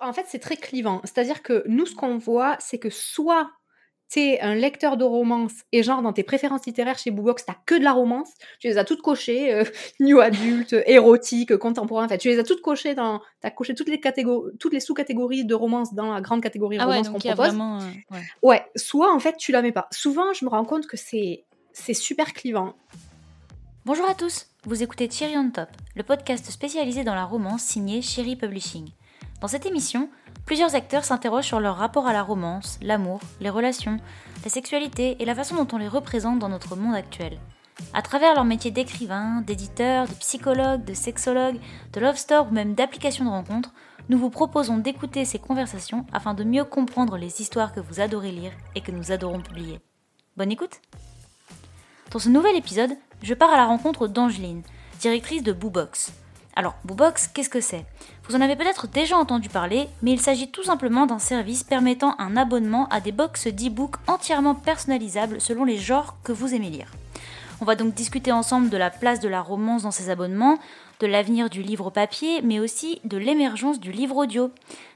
En fait, c'est très clivant. C'est-à-dire que nous, ce qu'on voit, c'est que soit t'es un lecteur de romance et genre dans tes préférences littéraires chez Boobox, t'as que de la romance, tu les as toutes cochées, euh, new adulte, érotique, contemporain, en fait, tu les as toutes cochées dans, t'as coché toutes les catégories, toutes les sous-catégories de romance dans la grande catégorie ah romance ouais, qu'on propose. vraiment. euh, ouais. Ouais, soit en fait tu la mets pas. Souvent, je me rends compte que c'est c'est super clivant. Bonjour à tous, vous écoutez Thierry on Top, le podcast spécialisé dans la romance signé Cherry Publishing. Dans cette émission, plusieurs acteurs s'interrogent sur leur rapport à la romance, l'amour, les relations, la sexualité et la façon dont on les représente dans notre monde actuel. À travers leur métier d'écrivain, d'éditeur, de psychologue, de sexologue, de love store ou même d'application de rencontre, nous vous proposons d'écouter ces conversations afin de mieux comprendre les histoires que vous adorez lire et que nous adorons publier. Bonne écoute Dans ce nouvel épisode, je pars à la rencontre d'Angeline, directrice de Boobox. Alors, Boobox, qu'est-ce que c'est? Vous en avez peut-être déjà entendu parler, mais il s'agit tout simplement d'un service permettant un abonnement à des box d'e-book entièrement personnalisables selon les genres que vous aimez lire. On va donc discuter ensemble de la place de la romance dans ces abonnements, de l'avenir du livre papier, mais aussi de l'émergence du livre audio.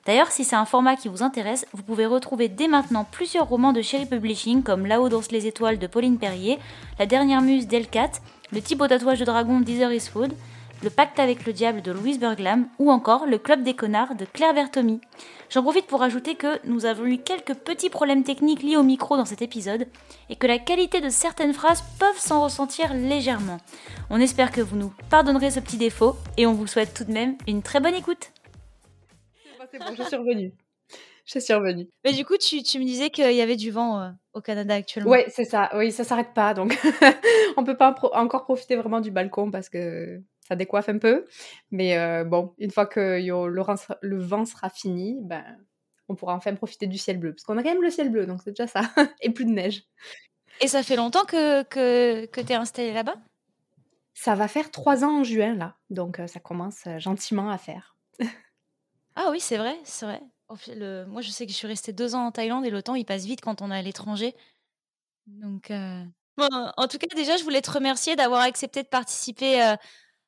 D'ailleurs, si c'est un format qui vous intéresse, vous pouvez retrouver dès maintenant plusieurs romans de Cherry Publishing comme Là-haut dansent les étoiles de Pauline Perrier, La dernière muse d'Elcat, Le type au tatouage de dragon d'Heather Eastwood, Le pacte avec le diable de Louise Berglam ou encore Le club des connards de Claire Bertomi. J'en profite pour ajouter que nous avons eu quelques petits problèmes techniques liés au micro dans cet épisode et que la qualité de certaines phrases peuvent s'en ressentir légèrement. On espère que vous nous pardonnerez ce petit défaut et on vous souhaite tout de même une très bonne écoute. C'est bon, je suis revenue. Je suis revenue. Mais du coup, tu, tu me disais qu'il y avait du vent euh, au Canada actuellement. Ouais, c'est ça. Oui, ça s'arrête pas. Donc, on peut pas pro- encore profiter vraiment du balcon parce que ça décoiffe un peu. Mais euh, bon, une fois que yo- le, vent sera- le vent sera fini, ben, on pourra enfin profiter du ciel bleu. Parce qu'on a quand même le ciel bleu, donc c'est déjà ça. Et plus de neige. Et ça fait longtemps que, que, que tu es installée là-bas? Ça va faire trois ans en juin, là. Donc, euh, ça commence euh, gentiment à faire. Ah oui, c'est vrai, c'est vrai. Le- Moi, je sais que je suis restée deux ans en Thaïlande et le temps, il passe vite quand on est à l'étranger. Donc, euh, bon, en tout cas, déjà, je voulais te remercier d'avoir accepté de participer euh,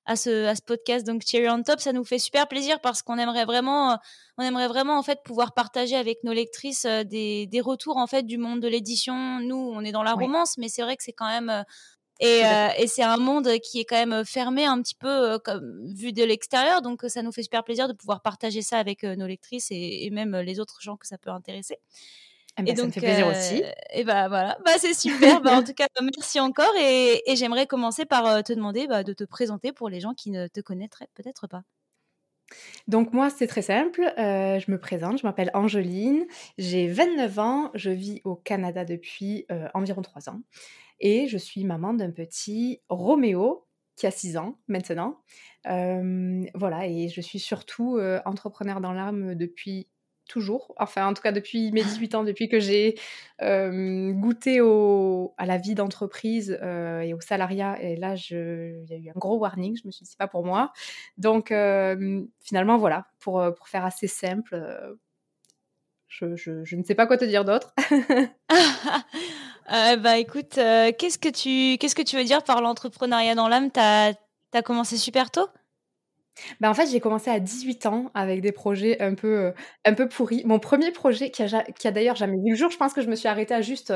à, ce, à ce podcast. Donc, Cherry on Top, ça nous fait super plaisir parce qu'on aimerait vraiment, on aimerait vraiment en fait pouvoir partager avec nos lectrices euh, des, des retours en fait du monde de l'édition. Nous, on est dans la romance, mais c'est vrai que c'est quand même euh, et, euh, et c'est un monde qui est quand même fermé un petit peu euh, comme, vu de l'extérieur. Donc, ça nous fait super plaisir de pouvoir partager ça avec euh, nos lectrices et, et même les autres gens que ça peut intéresser. Eh ben, et ça me donc, fait plaisir euh, aussi. Et bah voilà, bah, c'est super. bah, en tout cas, merci encore. Et, et j'aimerais commencer par euh, te demander bah, de te présenter pour les gens qui ne te connaîtraient peut-être pas. Donc moi, c'est très simple. Euh, je me présente, je m'appelle Angeline, j'ai 29 ans, je vis au Canada depuis euh, environ 3 ans et je suis maman d'un petit Roméo qui a 6 ans maintenant. Euh, voilà, et je suis surtout euh, entrepreneur dans l'âme depuis toujours, enfin en tout cas depuis mes 18 ans, depuis que j'ai euh, goûté à la vie d'entreprise euh, et au salariat. Et là, il y a eu un gros warning, je me suis dit, c'est pas pour moi. Donc euh, finalement, voilà, pour, faire assez simple, je, ne sais pas quoi te dire d'autre. Bah écoute, qu'est-ce que tu qu'est-ce que tu veux dire par l'entrepreneuriat dans l'âme? T'as as commencé super tôt? Ben, en fait, j'ai commencé à 18 ans avec des projets un peu, euh, un peu pourris. Mon premier projet, qui a, qui a d'ailleurs jamais vu le jour, je pense que je me suis arrêtée à juste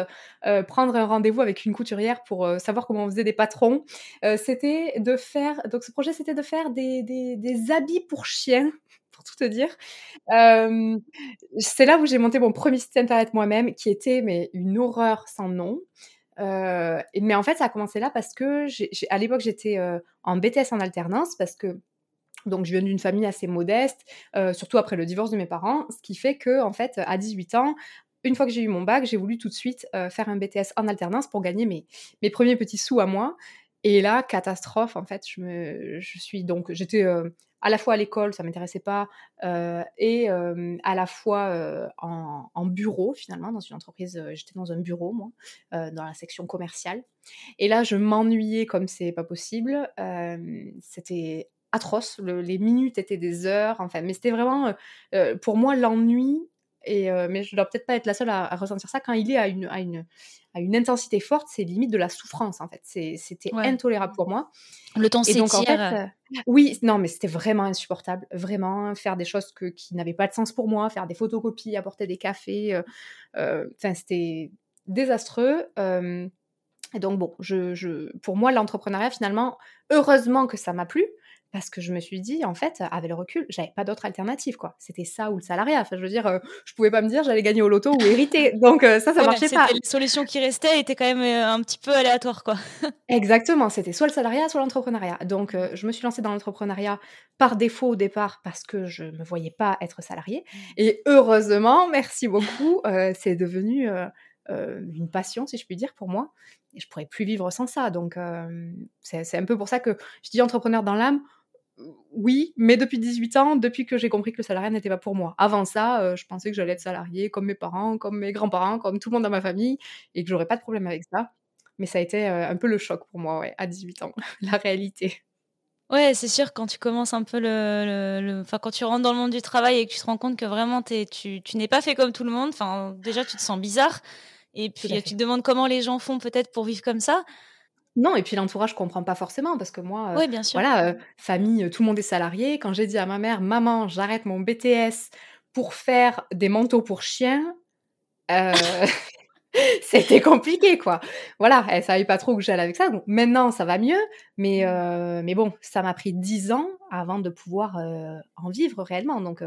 euh, prendre un rendez-vous avec une couturière pour euh, savoir comment on faisait des patrons. C'était de faire, donc ce projet, c'était de faire des, des, des habits pour chiens, pour tout te dire. C'est là où j'ai monté mon premier site internet moi-même, qui était mais une horreur sans nom. Mais en fait, ça a commencé là parce que à l'époque, j'étais en BTS en alternance parce que donc, je viens d'une famille assez modeste, euh, surtout après le divorce de mes parents, ce qui fait que, en fait, à 18 ans, une fois que j'ai eu mon bac, j'ai voulu tout de suite euh, faire un BTS en alternance pour gagner mes, mes premiers petits sous à moi. Et là, catastrophe, en fait, je, me, je suis donc, j'étais euh, à la fois à l'école, ça m'intéressait pas, et à la fois en, en bureau, finalement, dans une entreprise, j'étais dans un bureau, moi, dans la section commerciale. Et là, je m'ennuyais comme c'est pas possible. C'était atroce. Le- les minutes étaient des heures. Enfin, mais c'était vraiment, euh, euh, pour moi, l'ennui Et, mais je dois peut-être pas être la seule à, ressentir ça. Quand il est à une, à une, à une intensité forte, c'est limite de la souffrance en fait. C'était intolérable pour moi. Le temps s'étire. En fait, oui, non, mais c'était vraiment insupportable. Vraiment, faire des choses que, qui n'avaient pas de sens pour moi, faire des photocopies, apporter des cafés. Enfin, c'était désastreux. et donc, bon, je, je, pour moi, l'entrepreneuriat, finalement, heureusement que ça m'a plu, parce que je me suis dit, en fait, avec le recul, j'avais pas d'autre alternative, quoi. C'était ça ou le salariat. Enfin, je veux dire, je pouvais pas me dire j'allais gagner au loto ou hériter. Donc ça, ça marchait pas. Les solutions qui restaient étaient quand même un petit peu aléatoires, quoi. Exactement. C'était soit le salariat, soit l'entrepreneuriat. Donc je me suis lancée dans l'entrepreneuriat par défaut au départ parce que je me voyais pas être salariée. Mmh. Et heureusement, merci beaucoup, c'est devenu une passion, si je puis dire, pour moi. Et je pourrais plus vivre sans ça. Donc, c'est un peu pour ça que je dis entrepreneur dans l'âme oui, mais depuis 18 ans, depuis que j'ai compris que le salariat n'était pas pour moi. Avant ça, euh, je pensais que j'allais être salarié comme mes parents, comme mes grands-parents, comme tout le monde dans ma famille, et que j'aurais pas de problème avec ça. Mais ça a été euh, un peu le choc pour moi, ouais, à 18 ans, la réalité. Ouais, c'est sûr, quand tu commences un peu le. Enfin, quand tu rentres dans le monde du travail et que tu te rends compte que vraiment tu, tu n'es pas fait comme tout le monde, enfin, déjà tu te sens bizarre. Et puis tu te demandes comment les gens font peut-être pour vivre comme ça. Non, et puis l'entourage ne comprend pas forcément parce que moi, euh, bien sûr. voilà, euh, famille, tout le monde est salarié. Quand j'ai dit à ma mère, maman, j'arrête mon BTS pour faire des manteaux pour chiens, euh, c'était compliqué, quoi. Voilà, elle savait pas trop où j'allais avec ça. Donc maintenant, ça va mieux, mais, mmh. mais bon, ça m'a pris dix ans avant de pouvoir en vivre réellement. Donc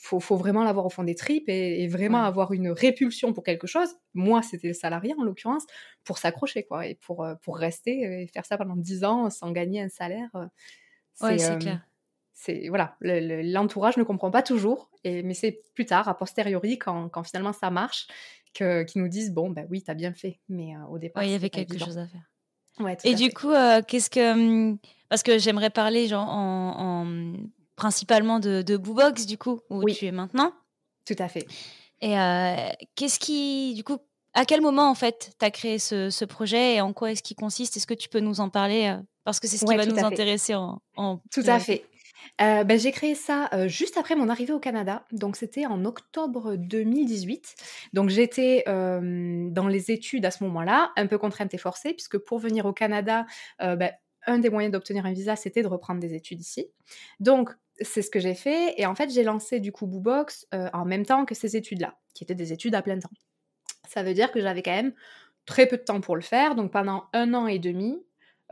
faut, faut vraiment l'avoir au fond des tripes et, vraiment avoir une répulsion pour quelque chose. Moi, c'était le salarié en l'occurrence, pour s'accrocher, quoi, et pour, euh, pour rester et faire ça pendant 10 ans sans gagner un salaire. Euh, c'est c'est euh, clair. C'est, voilà, l'entourage ne comprend pas toujours, et, mais c'est plus tard, a posteriori, quand, quand finalement ça marche, que, qu'ils nous disent bon, ben oui, t'as bien fait, mais au départ. il y avait quelque chose à faire. Ouais, et du coup, qu'est-ce que. Hum, parce que j'aimerais parler genre, en, en principalement de, de Boobox, du coup, où tu es maintenant. Tout à fait. Et euh, qu'est-ce qui, du coup, à quel moment, en fait, tu as créé ce, projet et en quoi est-ce qu'il consiste? Est-ce que tu peux nous en parler euh, Parce que c'est ce qui va nous intéresser en, Tout à fait. Euh, ben, j'ai créé ça juste après mon arrivée au Canada, donc c'était en octobre 2018. Donc j'étais dans les études à ce moment-là, un peu contrainte et forcée, puisque pour venir au Canada, ben, un des moyens d'obtenir un visa, c'était de reprendre des études ici. Donc c'est ce que j'ai fait. Et en fait, j'ai lancé du coup Boobox euh, en même temps que ces études-là, qui étaient des études à plein temps. Ça veut dire que j'avais quand même très peu de temps pour le faire. Donc pendant un an et demi,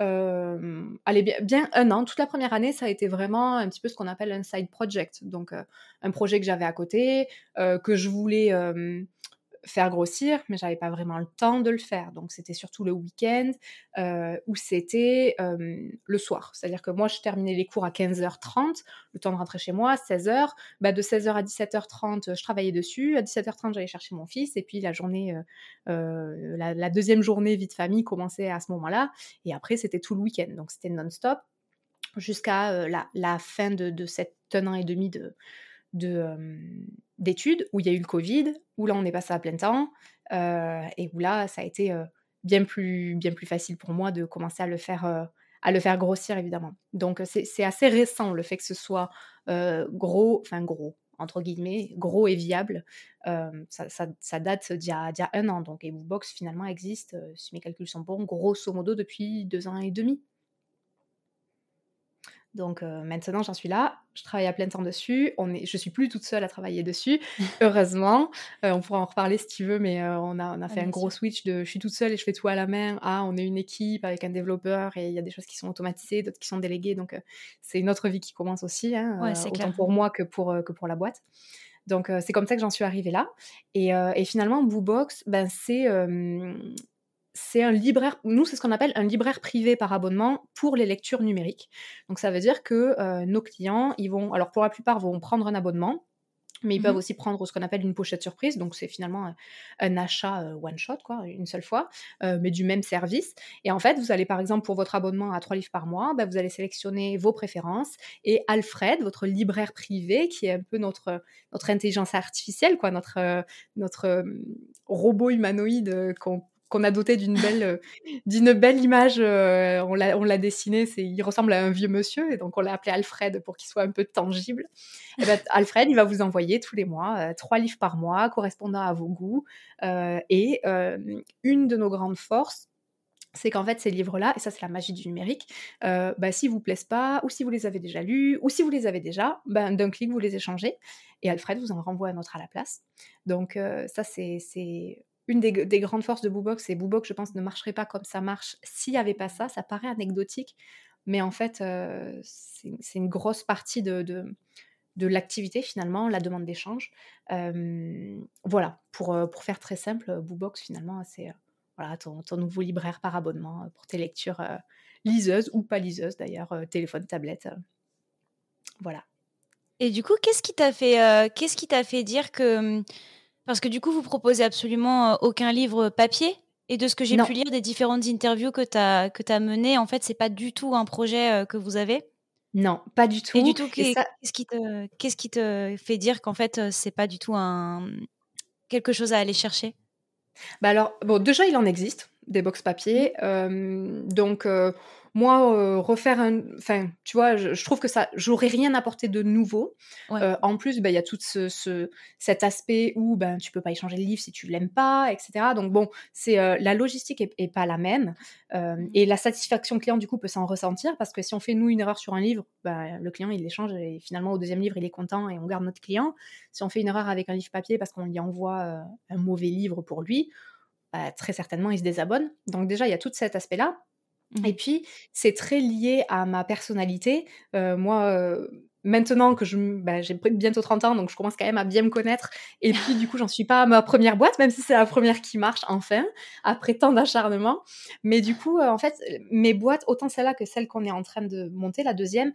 euh, allez, bien, bien, un an, toute la première année, ça a été vraiment un petit peu ce qu'on appelle un side project. Donc euh, un projet que j'avais à côté, que je voulais faire grossir, mais j'avais pas vraiment le temps de le faire. Donc c'était surtout le week-end euh, ou c'était le soir. C'est-à-dire que moi je terminais les cours à 15h30, le temps de rentrer chez moi, 16h. Bah, de 16h à 17h30, je travaillais dessus. À 17h30, j'allais chercher mon fils. Et puis la journée, euh, euh, la, deuxième journée vie de famille commençait à ce moment-là. Et après, c'était tout le week-end. Donc c'était non-stop jusqu'à la, fin de, de cet un an et demi de, d'études où il y a eu le Covid, où là on est passé à plein temps, et où là ça a été bien, plus, bien plus facile pour moi de commencer à le faire, à le faire grossir évidemment. Donc c'est assez récent le fait que ce soit gros, enfin gros, entre guillemets, gros et viable. ça, date d'il y, a un an. Donc Box finalement existe, si mes calculs sont bons, grosso modo depuis deux ans et demi. Donc euh, maintenant, j'en suis là. Je travaille à plein temps dessus. On est, je suis plus toute seule à travailler dessus, heureusement. Euh, on pourra en reparler si tu veux, mais euh, on a, on a ah, fait un gros switch de je suis toute seule et je fais tout à la main. Ah, on est une équipe avec un développeur et il y a des choses qui sont automatisées, d'autres qui sont déléguées. Donc c'est une autre vie qui commence aussi, hein, autant pour moi que pour, que pour la boîte. Donc c'est comme ça que j'en suis arrivée là. Et, et finalement, Boobox, ben, c'est c'est un libraire, nous c'est ce qu'on appelle un libraire privé par abonnement pour les lectures numériques. Donc ça veut dire que euh, nos clients, ils vont, alors pour la plupart, vont prendre un abonnement, mais ils peuvent mmh aussi prendre ce qu'on appelle une pochette surprise, donc c'est finalement un, achat euh, one shot, quoi, une seule fois, euh, mais du même service. Et en fait, vous allez par exemple pour votre abonnement à 3 livres par mois, bah, vous allez sélectionner vos préférences et Alfred, votre libraire privé, qui est un peu notre, notre intelligence artificielle, quoi, notre, notre robot humanoïde qu'on qu'on a doté d'une belle, d'une belle image. on l'a, on l'a dessiné, il ressemble à un vieux monsieur, et donc on l'a appelé Alfred pour qu'il soit un peu tangible. Et ben, Alfred, il va vous envoyer tous les mois trois livres par mois correspondant à vos goûts. et une de nos grandes forces, c'est qu'en fait ces livres-là, et ça c'est la magie du numérique, euh, bah, vous plaisent pas, ou si vous les avez déjà lus, ou si vous les avez déjà, ben, d'un clic vous les échangez, et Alfred vous en renvoie un autre à la place. Donc euh, ça c'est une des, grandes forces de Boobox, et Boobox je pense ne marcherait pas comme ça marche s'il n'y avait pas ça, ça paraît anecdotique, mais en fait euh, c'est une grosse partie de, l'activité finalement, la demande d'échange. voilà, pour, pour faire très simple, Boobox finalement c'est voilà, ton, nouveau libraire par abonnement euh, pour tes lectures euh, liseuses ou pas liseuses d'ailleurs, euh, téléphone, tablette. voilà. Et du coup, qu'est-ce qui t'a fait, dire que, mmh, parce que du coup, vous proposez absolument aucun livre papier? Et de ce que j'ai pu lire des différentes interviews que tu as, que as menées, en fait, c'est pas du tout un projet que vous avez? Non, pas du tout. Et du tout, qu'est-ce qui, qui te fait dire qu'en fait, c'est pas du tout un, quelque chose à aller chercher? Bah alors, bon, déjà, il en existe des box papier. Mmh. donc, moi, refaire un. Enfin, tu vois, je, trouve que ça. J'aurais rien apporté de nouveau. en plus, bah, il y a tout ce, cet aspect où ben, tu peux pas échanger le livre si tu l'aimes pas, etc. Donc, bon, c'est la logistique est, pas la même. Mmh. et la satisfaction client, du coup, peut s'en ressentir parce que si on fait, nous, une erreur sur un livre, bah, le client, il l'échange et finalement, au deuxième livre, il est content et on garde notre client. Si on fait une erreur avec un livre papier parce qu'on lui envoie un mauvais livre pour lui, bah, très certainement, il se désabonne. Donc, déjà, il y a tout cet aspect-là. Mmh et puis, c'est très lié à ma personnalité. moi, maintenant que je, bah, j'ai bientôt 30 ans, donc je commence quand même à bien me connaître. Et puis, du coup, j'en suis pas à ma première boîte, même si c'est la première qui marche, enfin, après tant d'acharnement. Mais du coup, en fait, mes boîtes, autant celle-là que celle qu'on est en train de monter, la deuxième,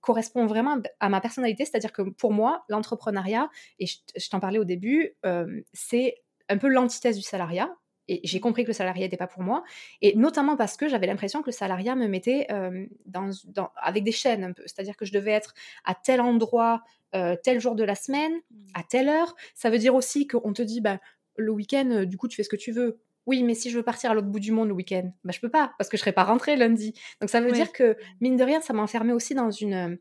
correspond vraiment à ma personnalité. C'est-à-dire que pour moi, l'entrepreneuriat, et je, je t'en parlais au début, c'est un peu l'antithèse du salariat. Et j'ai compris que le salariat n'était pas pour moi. Et notamment parce que j'avais l'impression que le salariat me mettait euh, dans, avec des chaînes un peu. C'est-à-dire que je devais être à tel endroit, euh, tel jour de la semaine, mmh. à telle heure. Ça veut dire aussi qu'on te dit, bah, le week-end, euh, du coup, tu fais ce que tu veux. Oui, mais si je veux partir à l'autre bout du monde le week-end, bah, je peux pas, parce que je serai pas rentrée lundi. Donc ça veut dire que, mine de rien, ça m'enfermait aussi dans une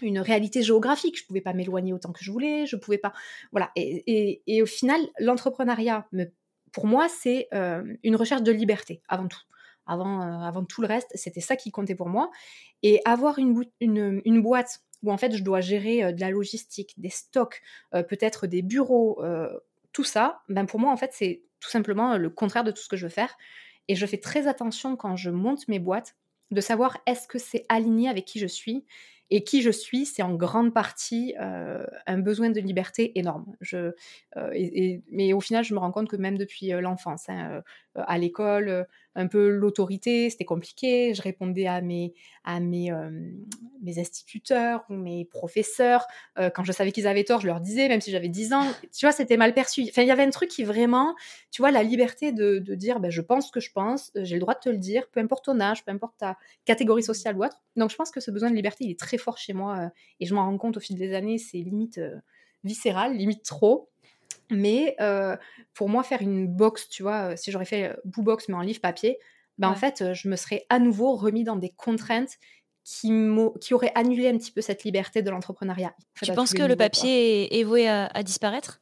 une réalité géographique. Je pouvais pas m'éloigner autant que je voulais, je pouvais pas. Voilà. Et, et au final, l'entrepreneuriat me pour moi, c'est une recherche de liberté avant tout. Avant, avant tout le reste, c'était ça qui comptait pour moi. Et avoir une, boîte où en fait je dois gérer de la logistique, des stocks, peut-être des bureaux, tout ça, ben pour moi en fait c'est tout simplement le contraire de tout ce que je veux faire. Et je fais très attention quand je monte mes boîtes de savoir est-ce que c'est aligné avec qui je suis et qui je suis, c'est en grande partie euh, un besoin de liberté énorme. Je, euh, mais au final, je me rends compte que même depuis euh, l'enfance, hein, à l'école, un peu l'autorité, c'était compliqué. Je répondais à mes, à mes, mes instituteurs ou mes professeurs. quand je savais qu'ils avaient tort, je leur disais, même si j'avais 10 ans. Tu vois, c'était mal perçu. Enfin, il y avait un truc qui vraiment, tu vois, la liberté de, de dire, ben, je pense ce que je pense, j'ai le droit de te le dire, peu importe ton âge, peu importe ta catégorie sociale ou autre. Donc, je pense que ce besoin de liberté, il est très fort chez moi. et je m'en rends compte au fil des années, c'est limite viscéral, limite trop. Mais pour moi, faire une box, tu vois, si j'aurais fait box mais en livre papier, ben en fait, je me serais à nouveau remis dans des contraintes qui, qui auraient annulé un petit peu cette liberté de l'entrepreneuriat. tu penses que le papier est, voué à disparaître?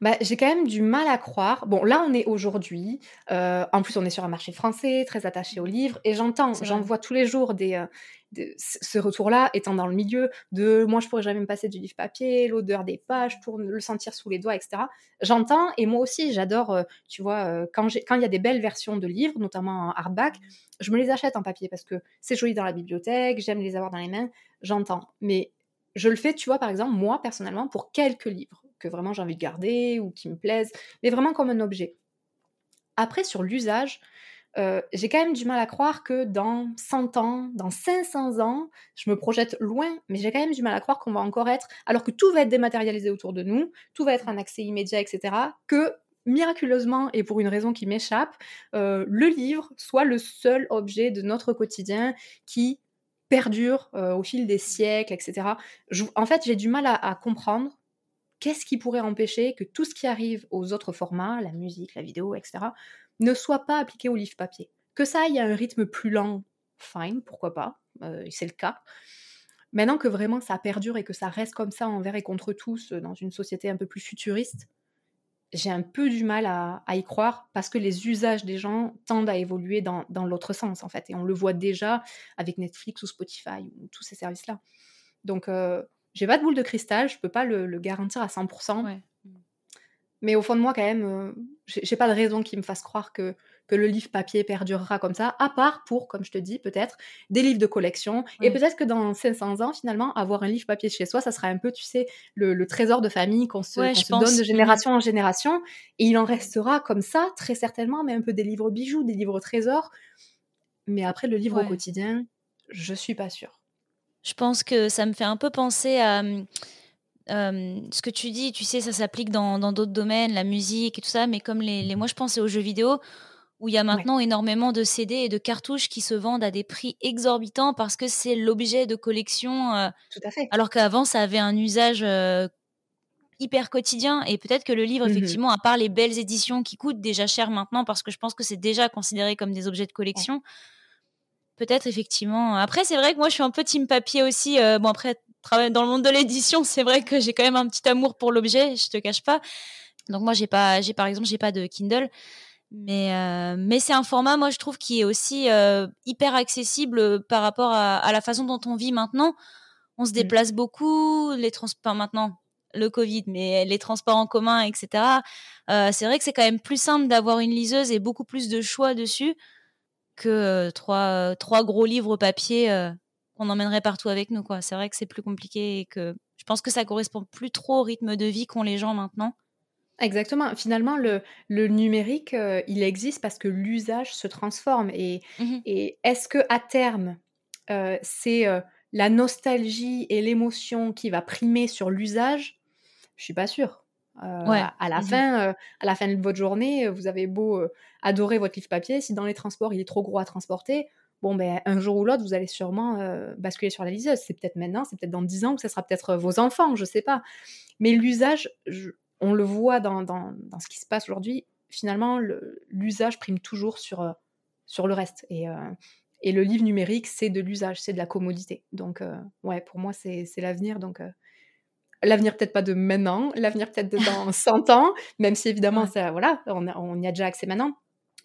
Bah, j'ai quand même du mal à croire. Bon, là, on est aujourd'hui. Euh, en plus, on est sur un marché français, très attaché aux livres. Et j'entends, j'en vois tous les jours des, euh, ce retour-là, étant dans le milieu de moi, je pourrais jamais me passer du livre papier, l'odeur des pages, pour le sentir sous les doigts, etc. J'entends, et moi aussi, j'adore, euh, tu vois, quand il y a des belles versions de livres, notamment en hardback, je me les achète en papier parce que c'est joli dans la bibliothèque, j'aime les avoir dans les mains, j'entends. Mais je le fais, tu vois, par exemple, moi, personnellement, pour quelques livres que vraiment j'ai envie de garder ou qui me plaisent, mais vraiment comme un objet. Après, sur l'usage, euh, j'ai quand même du mal à croire que dans 100 ans, dans 500 ans, je me projette loin, mais j'ai quand même du mal à croire qu'on va encore être, alors que tout va être dématérialisé autour de nous, tout va être un accès immédiat, etc., que miraculeusement, et pour une raison qui m'échappe, euh, le livre soit le seul objet de notre quotidien qui perdure euh, au fil des siècles, etc. en fait, j'ai du mal à comprendre qu'est-ce qui pourrait empêcher que tout ce qui arrive aux autres formats, la musique, la vidéo, etc., ne soit pas appliqué au livre papier? Que ça aille à un rythme plus lent, fine, pourquoi pas, euh, c'est le cas. Maintenant que vraiment ça perdure et que ça reste comme ça envers et contre tous dans une société un peu plus futuriste, j'ai un peu du mal à, y croire parce que les usages des gens tendent à évoluer dans, l'autre sens en fait. Et on le voit déjà avec Netflix ou Spotify ou tous ces services-là. Donc, euh, j'ai pas de boule de cristal, je peux pas le, garantir à 100%. Mais au fond de moi, quand même, euh, j'ai pas de raison qui me fasse croire que, que le livre papier perdurera comme ça, à part pour, comme je te dis, peut-être des livres de collection. Et peut-être que dans 500 ans, finalement, avoir un livre papier chez soi, ça sera un peu, tu sais, le, trésor de famille qu'on se, donne de génération en génération. Et il en restera comme ça, très certainement, mais un peu des livres bijoux, des livres trésors. Mais après, le livre au quotidien, je suis pas sûre. Je pense que ça me fait un peu penser à hum, ce que tu dis, tu sais, ça s'applique dans d'autres domaines, la musique et tout ça, mais comme les, moi je pensais aux jeux vidéo, où il y a maintenant énormément de CD et de cartouches qui se vendent à des prix exorbitants parce que c'est l'objet de collection. tout à fait. Alors qu'avant, ça avait un usage hyper quotidien et peut-être que le livre, mmh effectivement, à part les belles éditions qui coûtent déjà cher maintenant parce que je pense que c'est déjà considéré comme des objets de collection. Peut-être effectivement. Après, c'est vrai que moi, je suis un peu team papier aussi. bon, après, travailler dans le monde de l'édition, c'est vrai que j'ai quand même un petit amour pour l'objet, je te cache pas. Donc moi j'ai pas j'ai par exemple, j'ai pas de Kindle. Mais, euh, mais c'est un format, moi, je trouve, qui est aussi euh, hyper accessible par rapport à, la façon dont on vit maintenant. On se mmh. déplace beaucoup, les transports maintenant, le Covid, mais les transports en commun, etc. Euh, c'est vrai que c'est quand même plus simple d'avoir une liseuse et beaucoup plus de choix dessus que trois, trois gros livres papier qu'on emmènerait partout avec nous. quoi. C'est vrai que c'est plus compliqué et que je pense que ça correspond plus trop au rythme de vie qu'ont les gens maintenant. Exactement. Finalement, le, le numérique, euh, il existe parce que l'usage se transforme. Et, mmh et est-ce que à terme, euh, c'est euh, la nostalgie et l'émotion qui va primer sur l'usage? Je suis pas sûre. À, la mmh fin, à la fin de votre journée, vous avez beau adorer votre livre papier, si dans les transports il est trop gros à transporter, bon, ben, un jour ou l'autre, vous allez sûrement euh, basculer sur la liseuse. C'est peut-être maintenant, c'est peut-être dans 10 ans, ou ça sera peut-être euh, vos enfants, je sais pas. Mais l'usage, on le voit dans, dans, dans, ce qui se passe aujourd'hui, finalement, l'usage prime toujours sur, euh, sur le reste. Et, et le livre numérique, c'est de l'usage, c'est de la commodité. Donc, ouais, pour moi, c'est l'avenir. Donc, l'avenir peut-être pas de maintenant, l'avenir peut-être de dans 100 ans, même si évidemment, ça, voilà, on, on y a déjà accès maintenant.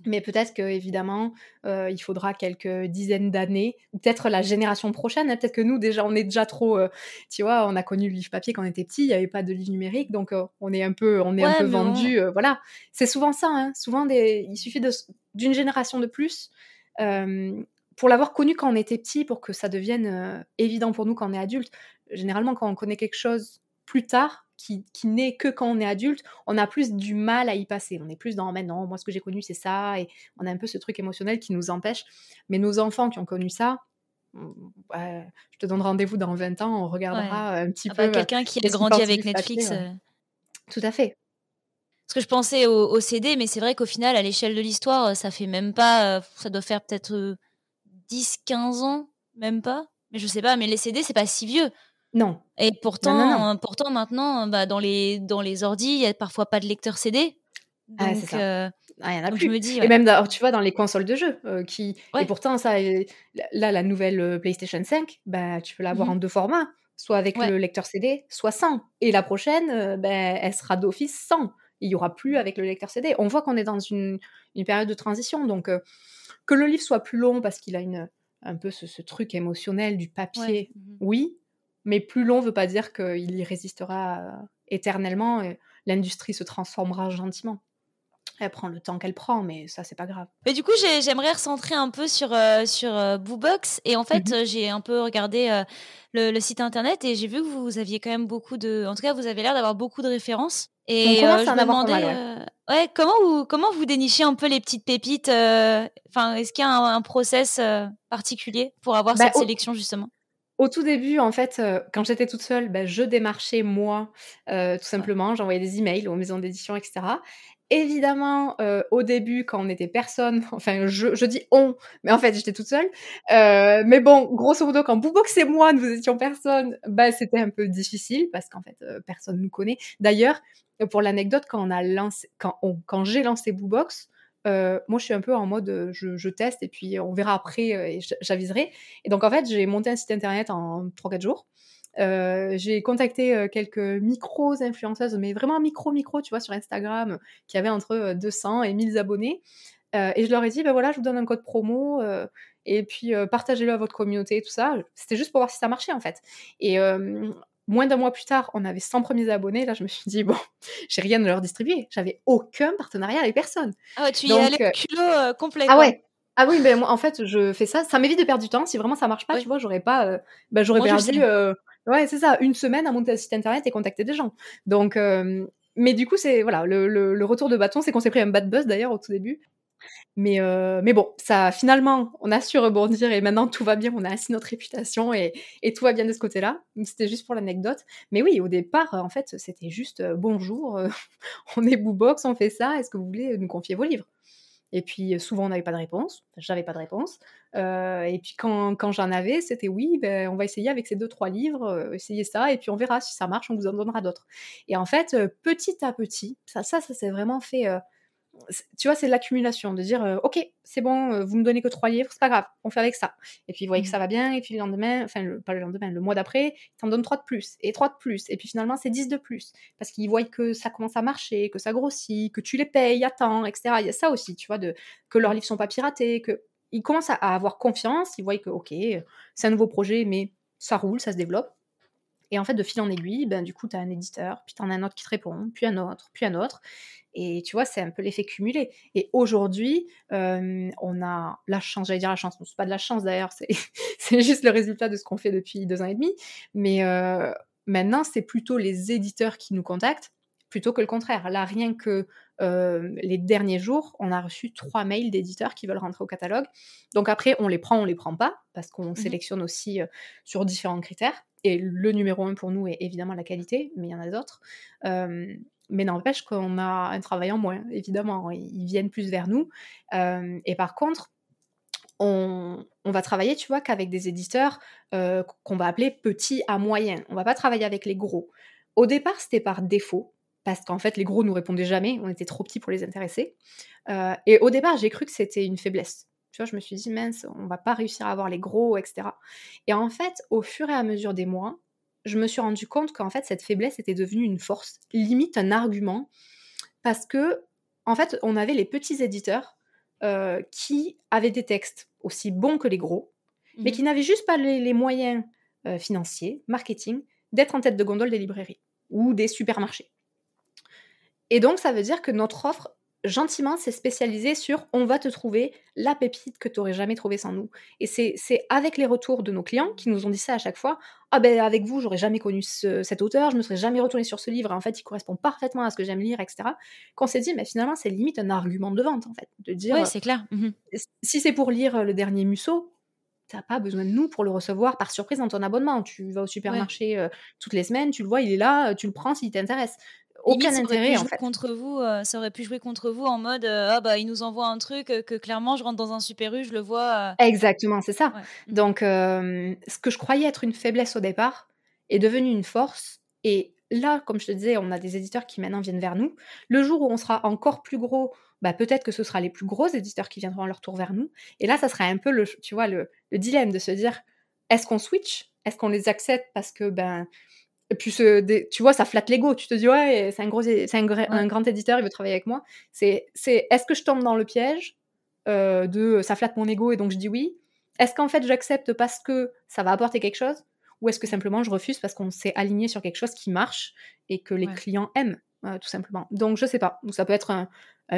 Mais peut-être que évidemment, euh, il faudra quelques dizaines d'années, ou peut-être la génération prochaine. Hein, peut-être que nous déjà, on est déjà trop, euh, tu vois, on a connu le livre papier quand on était petit, il n'y avait pas de livre numérique, donc euh, on est un peu, on est un peu vendu, voilà. C'est souvent ça. Hein, souvent, des, il suffit d'une génération de plus pour l'avoir connu quand on était petit, pour que ça devienne évident pour nous quand on est adulte. Généralement, quand on connaît quelque chose plus tard, qui, n'est que quand on est adulte, on a plus du mal à y passer. On est plus dans, mais non, moi ce que j'ai connu c'est ça, et on a un peu ce truc émotionnel qui nous empêche. Mais nos enfants qui ont connu ça, mm, je te donne rendez-vous dans 20 ans, on regardera un petit ah bah, peu. Quelqu'un qui a grandi avec Netflix. Euh. Tout à fait. Parce que je pensais au, CD, mais c'est vrai qu'au final, à l'échelle de l'histoire, ça fait même pas. Euh, ça doit faire peut-être 10-15 euh, ans, même pas. Mais je sais pas, mais les CD, c'est pas si vieux. Non. Et pourtant, pourtant maintenant, bah, dans les dans les ordi, il y a parfois pas de lecteur CD. Ah, donc, ça. Euh, ah, y en a plus. Je me dis, Et même, tu vois, dans les consoles de jeux, euh, qui et pourtant ça, là, la nouvelle euh, PlayStation 5, bah, tu peux l'avoir mmh en deux formats, soit avec le lecteur CD, soit sans. Et la prochaine, ben, elle sera d'office sans. Il y aura plus avec le lecteur CD. On voit qu'on est dans une, une, période de transition, donc que le livre soit plus long parce qu'il a une un peu ce, ce, truc émotionnel du papier, mmh oui, mais plus long ne veut pas dire qu'il y résistera euh, éternellement. L'industrie se transformera gentiment. Elle prend le temps qu'elle prend, mais ça, c'est pas grave. Mais du coup, j'aimerais recentrer un peu sur, euh, sur euh, Boobox. Et en fait, mmh j'ai un peu regardé le, site internet et j'ai vu que vous aviez quand même beaucoup de. En tout cas, vous avez l'air d'avoir beaucoup de références. Et je me demandais, ouais. comment, vous, comment vous dénichez un peu les petites pépites Enfin, Est-ce qu'il y a un, process particulier pour avoir bah, cette sélection, justement? Au tout début, en fait, euh, quand j'étais toute seule, bah, je démarchais moi, euh, tout simplement. J'envoyais des emails aux maisons d'édition, etc. Évidemment, euh, au début, quand on était personne, enfin, je, dis on, mais en fait, j'étais toute seule. mais bon, grosso modo, quand Boobox et moi, nous étions personne, bah, c'était un peu difficile parce qu'en fait, personne nous connaît. D'ailleurs, pour l'anecdote, quand on a lancé, quand, quand j'ai lancé Boobox, moi, je suis un peu en mode, je, teste et puis on verra après et j'aviserai. Et donc, en fait, j'ai monté un site internet en 3-4 jours. j'ai contacté quelques micros influenceuses, mais vraiment micro-micro, tu vois, sur Instagram, qui avaient entre 200 et 1000 abonnés. et je leur ai dit, ben voilà, je vous donne un code promo, et puis partagez-le à votre communauté, tout ça. C'était juste pour voir si ça marchait, en fait. Et moins d'un mois plus tard, on avait 100 premiers abonnés. Là, je me suis dit, bon, j'ai rien à leur distribuer. J'avais aucun partenariat avec personne. Ah ouais, tu y es allé culot euh, complet. Ah ouais. Ah oui, ben moi, en fait, je fais ça. Ça m'évite de perdre du temps. Si vraiment ça marche pas, tu vois, j'aurais pas. Euh, ben, j'aurais perdu. Euh, ouais, c'est ça, une semaine à monter un site internet et contacter des gens. Donc, mais du coup, c'est voilà, le, le, retour de bâton, c'est qu'on s'est pris un bad buzz d'ailleurs au tout début. Mais, euh, mais bon, ça, finalement, on a su rebondir et maintenant tout va bien, on a assis notre réputation et, et tout va bien de ce côté-là. C'était juste pour l'anecdote. Mais oui, au départ, en fait, c'était juste euh, bonjour, euh, on est Boobox, on fait ça, est-ce que vous voulez nous confier vos livres? Et puis souvent, on n'avait pas de réponse, j'avais pas de réponse. et puis quand, quand j'en avais, c'était oui, ben, on va essayer avec ces deux, trois livres, essayer ça, et puis on verra si ça marche, on vous en donnera d'autres. Et en fait, petit à petit, ça, ça, ça s'est vraiment fait tu vois, c'est l'accumulation, de dire, euh, ok, c'est bon, euh, vous me donnez que trois livres, c'est pas grave, on fait avec ça. Et puis, vous voyez que mmh. ça va bien, et puis le lendemain, enfin, pas le lendemain, le mois d'après, ils t'en donnent trois de plus, et trois de plus, et puis finalement, c'est dix de plus, parce qu'ils voient que ça commence à marcher, que ça grossit, que tu les payes à temps, etc. Il y a ça aussi, tu vois, de, que leurs livres sont pas piratés, que ils commencent à, avoir confiance, ils voient que, ok, c'est un nouveau projet, mais ça roule, ça se développe. Et en fait, de fil en aiguille, ben, du coup, tu as un éditeur, puis tu en as un autre qui te répond, puis un autre, puis un autre. Et tu vois, c'est un peu l'effet cumulé. Et aujourd'hui, on a la chance, j'allais dire la chance, c'est pas de la chance d'ailleurs, c'est juste le résultat de ce qu'on fait depuis deux ans et demi. Mais maintenant, c'est plutôt les éditeurs qui nous contactent plutôt que le contraire. Là, rien que les derniers jours, on a reçu trois mails d'éditeurs qui veulent rentrer au catalogue. Donc après, on les prend, on les prend pas, parce qu'on mmh sélectionne aussi sur différents critères. Et le numéro un pour nous est évidemment la qualité, mais il y en a d'autres. Mais n'empêche qu'on a un travail en moins, évidemment. Ils viennent plus vers nous. Euh, et par contre, on, va travailler, tu vois, qu'avec des éditeurs euh, qu'on va appeler petits à moyens. On va pas travailler avec les gros. Au départ, c'était par défaut, parce qu'en fait, les gros nous répondaient jamais. On était trop petits pour les intéresser. Euh, et au départ, j'ai cru que c'était une faiblesse. Tu vois, je me suis dit, mince, on va pas réussir à avoir les gros, etc. Et en fait, au fur et à mesure des mois, je me suis rendu compte qu'en fait, cette faiblesse était devenue une force, limite un argument, parce que, en fait, on avait les petits éditeurs euh, qui avaient des textes aussi bons que les gros, mais mmh qui n'avaient juste pas les, moyens euh, financiers, marketing, d'être en tête de gondole des librairies ou des supermarchés. Et donc, ça veut dire que notre offre gentiment, c'est spécialisé sur on va te trouver la pépite que tu n'aurais jamais trouvée sans nous. Et c'est avec les retours de nos clients qui nous ont dit ça à chaque fois. Ah ben avec vous, j'aurais jamais connu cet auteur, je me serais jamais retourné sur ce livre, en fait, il correspond parfaitement à ce que j'aime lire, etc. Qu'on s'est dit, mais finalement, c'est limite un argument de vente, en fait. De dire, oui, c'est clair. Mmh si c'est pour lire euh, le dernier Musso, tu n'as pas besoin de nous pour le recevoir par surprise dans ton abonnement. Tu vas au supermarché euh, toutes les semaines, tu le vois, il est là, euh, tu le prends s'il t'intéresse aucun intérêt en fait. Contre vous, euh, ça aurait pu jouer contre vous en mode euh, ah bah il nous envoie un truc euh, que clairement je rentre dans un super U, je le vois. Exactement, c'est ça. Mmh. Donc ce que je croyais être une faiblesse au départ est devenu une force et là, comme je te disais, on a des éditeurs qui maintenant viennent vers nous. Le jour où on sera encore plus gros, bah, peut-être que ce sera les plus gros éditeurs qui viendront à leur tour vers nous. Et là, ça serait un peu le, tu vois, le, le dilemme de se dire, est-ce qu'on switch? Est-ce qu'on les accepte? Parce que ben et puis, tu vois, ça flatte l'ego. Tu te dis, ouais, c'est un, gros, c'est un, grand éditeur, il veut travailler avec moi. C'est, c'est est-ce que je tombe dans le piège euh, de ça flatte mon ego et donc je dis oui? Est-ce qu'en fait, j'accepte parce que ça va apporter quelque chose? Ou est-ce que simplement je refuse parce qu'on s'est aligné sur quelque chose qui marche et que les clients aiment, euh, tout simplement? Donc, je sais pas. ça peut être un,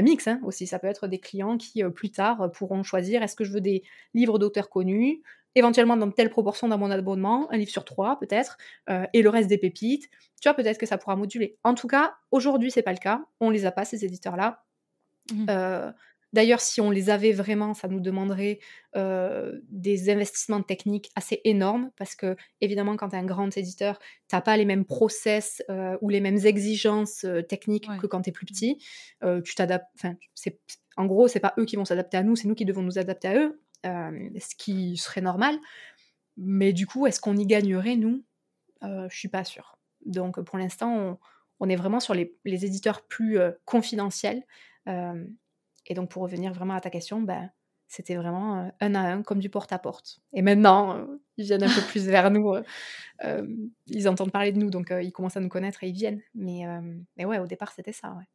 mix hein, aussi. Ça peut être des clients qui, euh, plus tard, pourront choisir est-ce que je veux des livres d'auteurs connus éventuellement dans telle proportion dans mon abonnement, un livre sur trois peut-être, euh, et le reste des pépites. Tu vois, peut-être que ça pourra moduler. En tout cas, aujourd'hui, c'est pas le cas. On les a pas, ces éditeurs-là. Mmh. Euh, d'ailleurs, si on les avait vraiment, ça nous demanderait euh, des investissements techniques assez énormes, parce que évidemment, quand tu es un grand éditeur, tu n'as pas les mêmes process ou les mêmes exigences techniques que quand tu es plus petit. tu t'adaptes. Enfin, en gros, c'est pas eux qui vont s'adapter à nous, c'est nous qui devons nous adapter à eux. Euh, ce qui serait normal. Mais du coup, est-ce qu'on y gagnerait, nous? Euh, Je suis pas sûre. Donc pour l'instant, on, est vraiment sur les, éditeurs plus euh, confidentiels. Et donc, pour revenir vraiment à ta question, ben, c'était vraiment un à un, comme du porte-à-porte. Et maintenant, ils viennent un peu plus vers nous. ils entendent parler de nous, donc ils commencent à nous connaître et ils viennent. Mais, mais ouais, au départ, c'était ça. Ouais.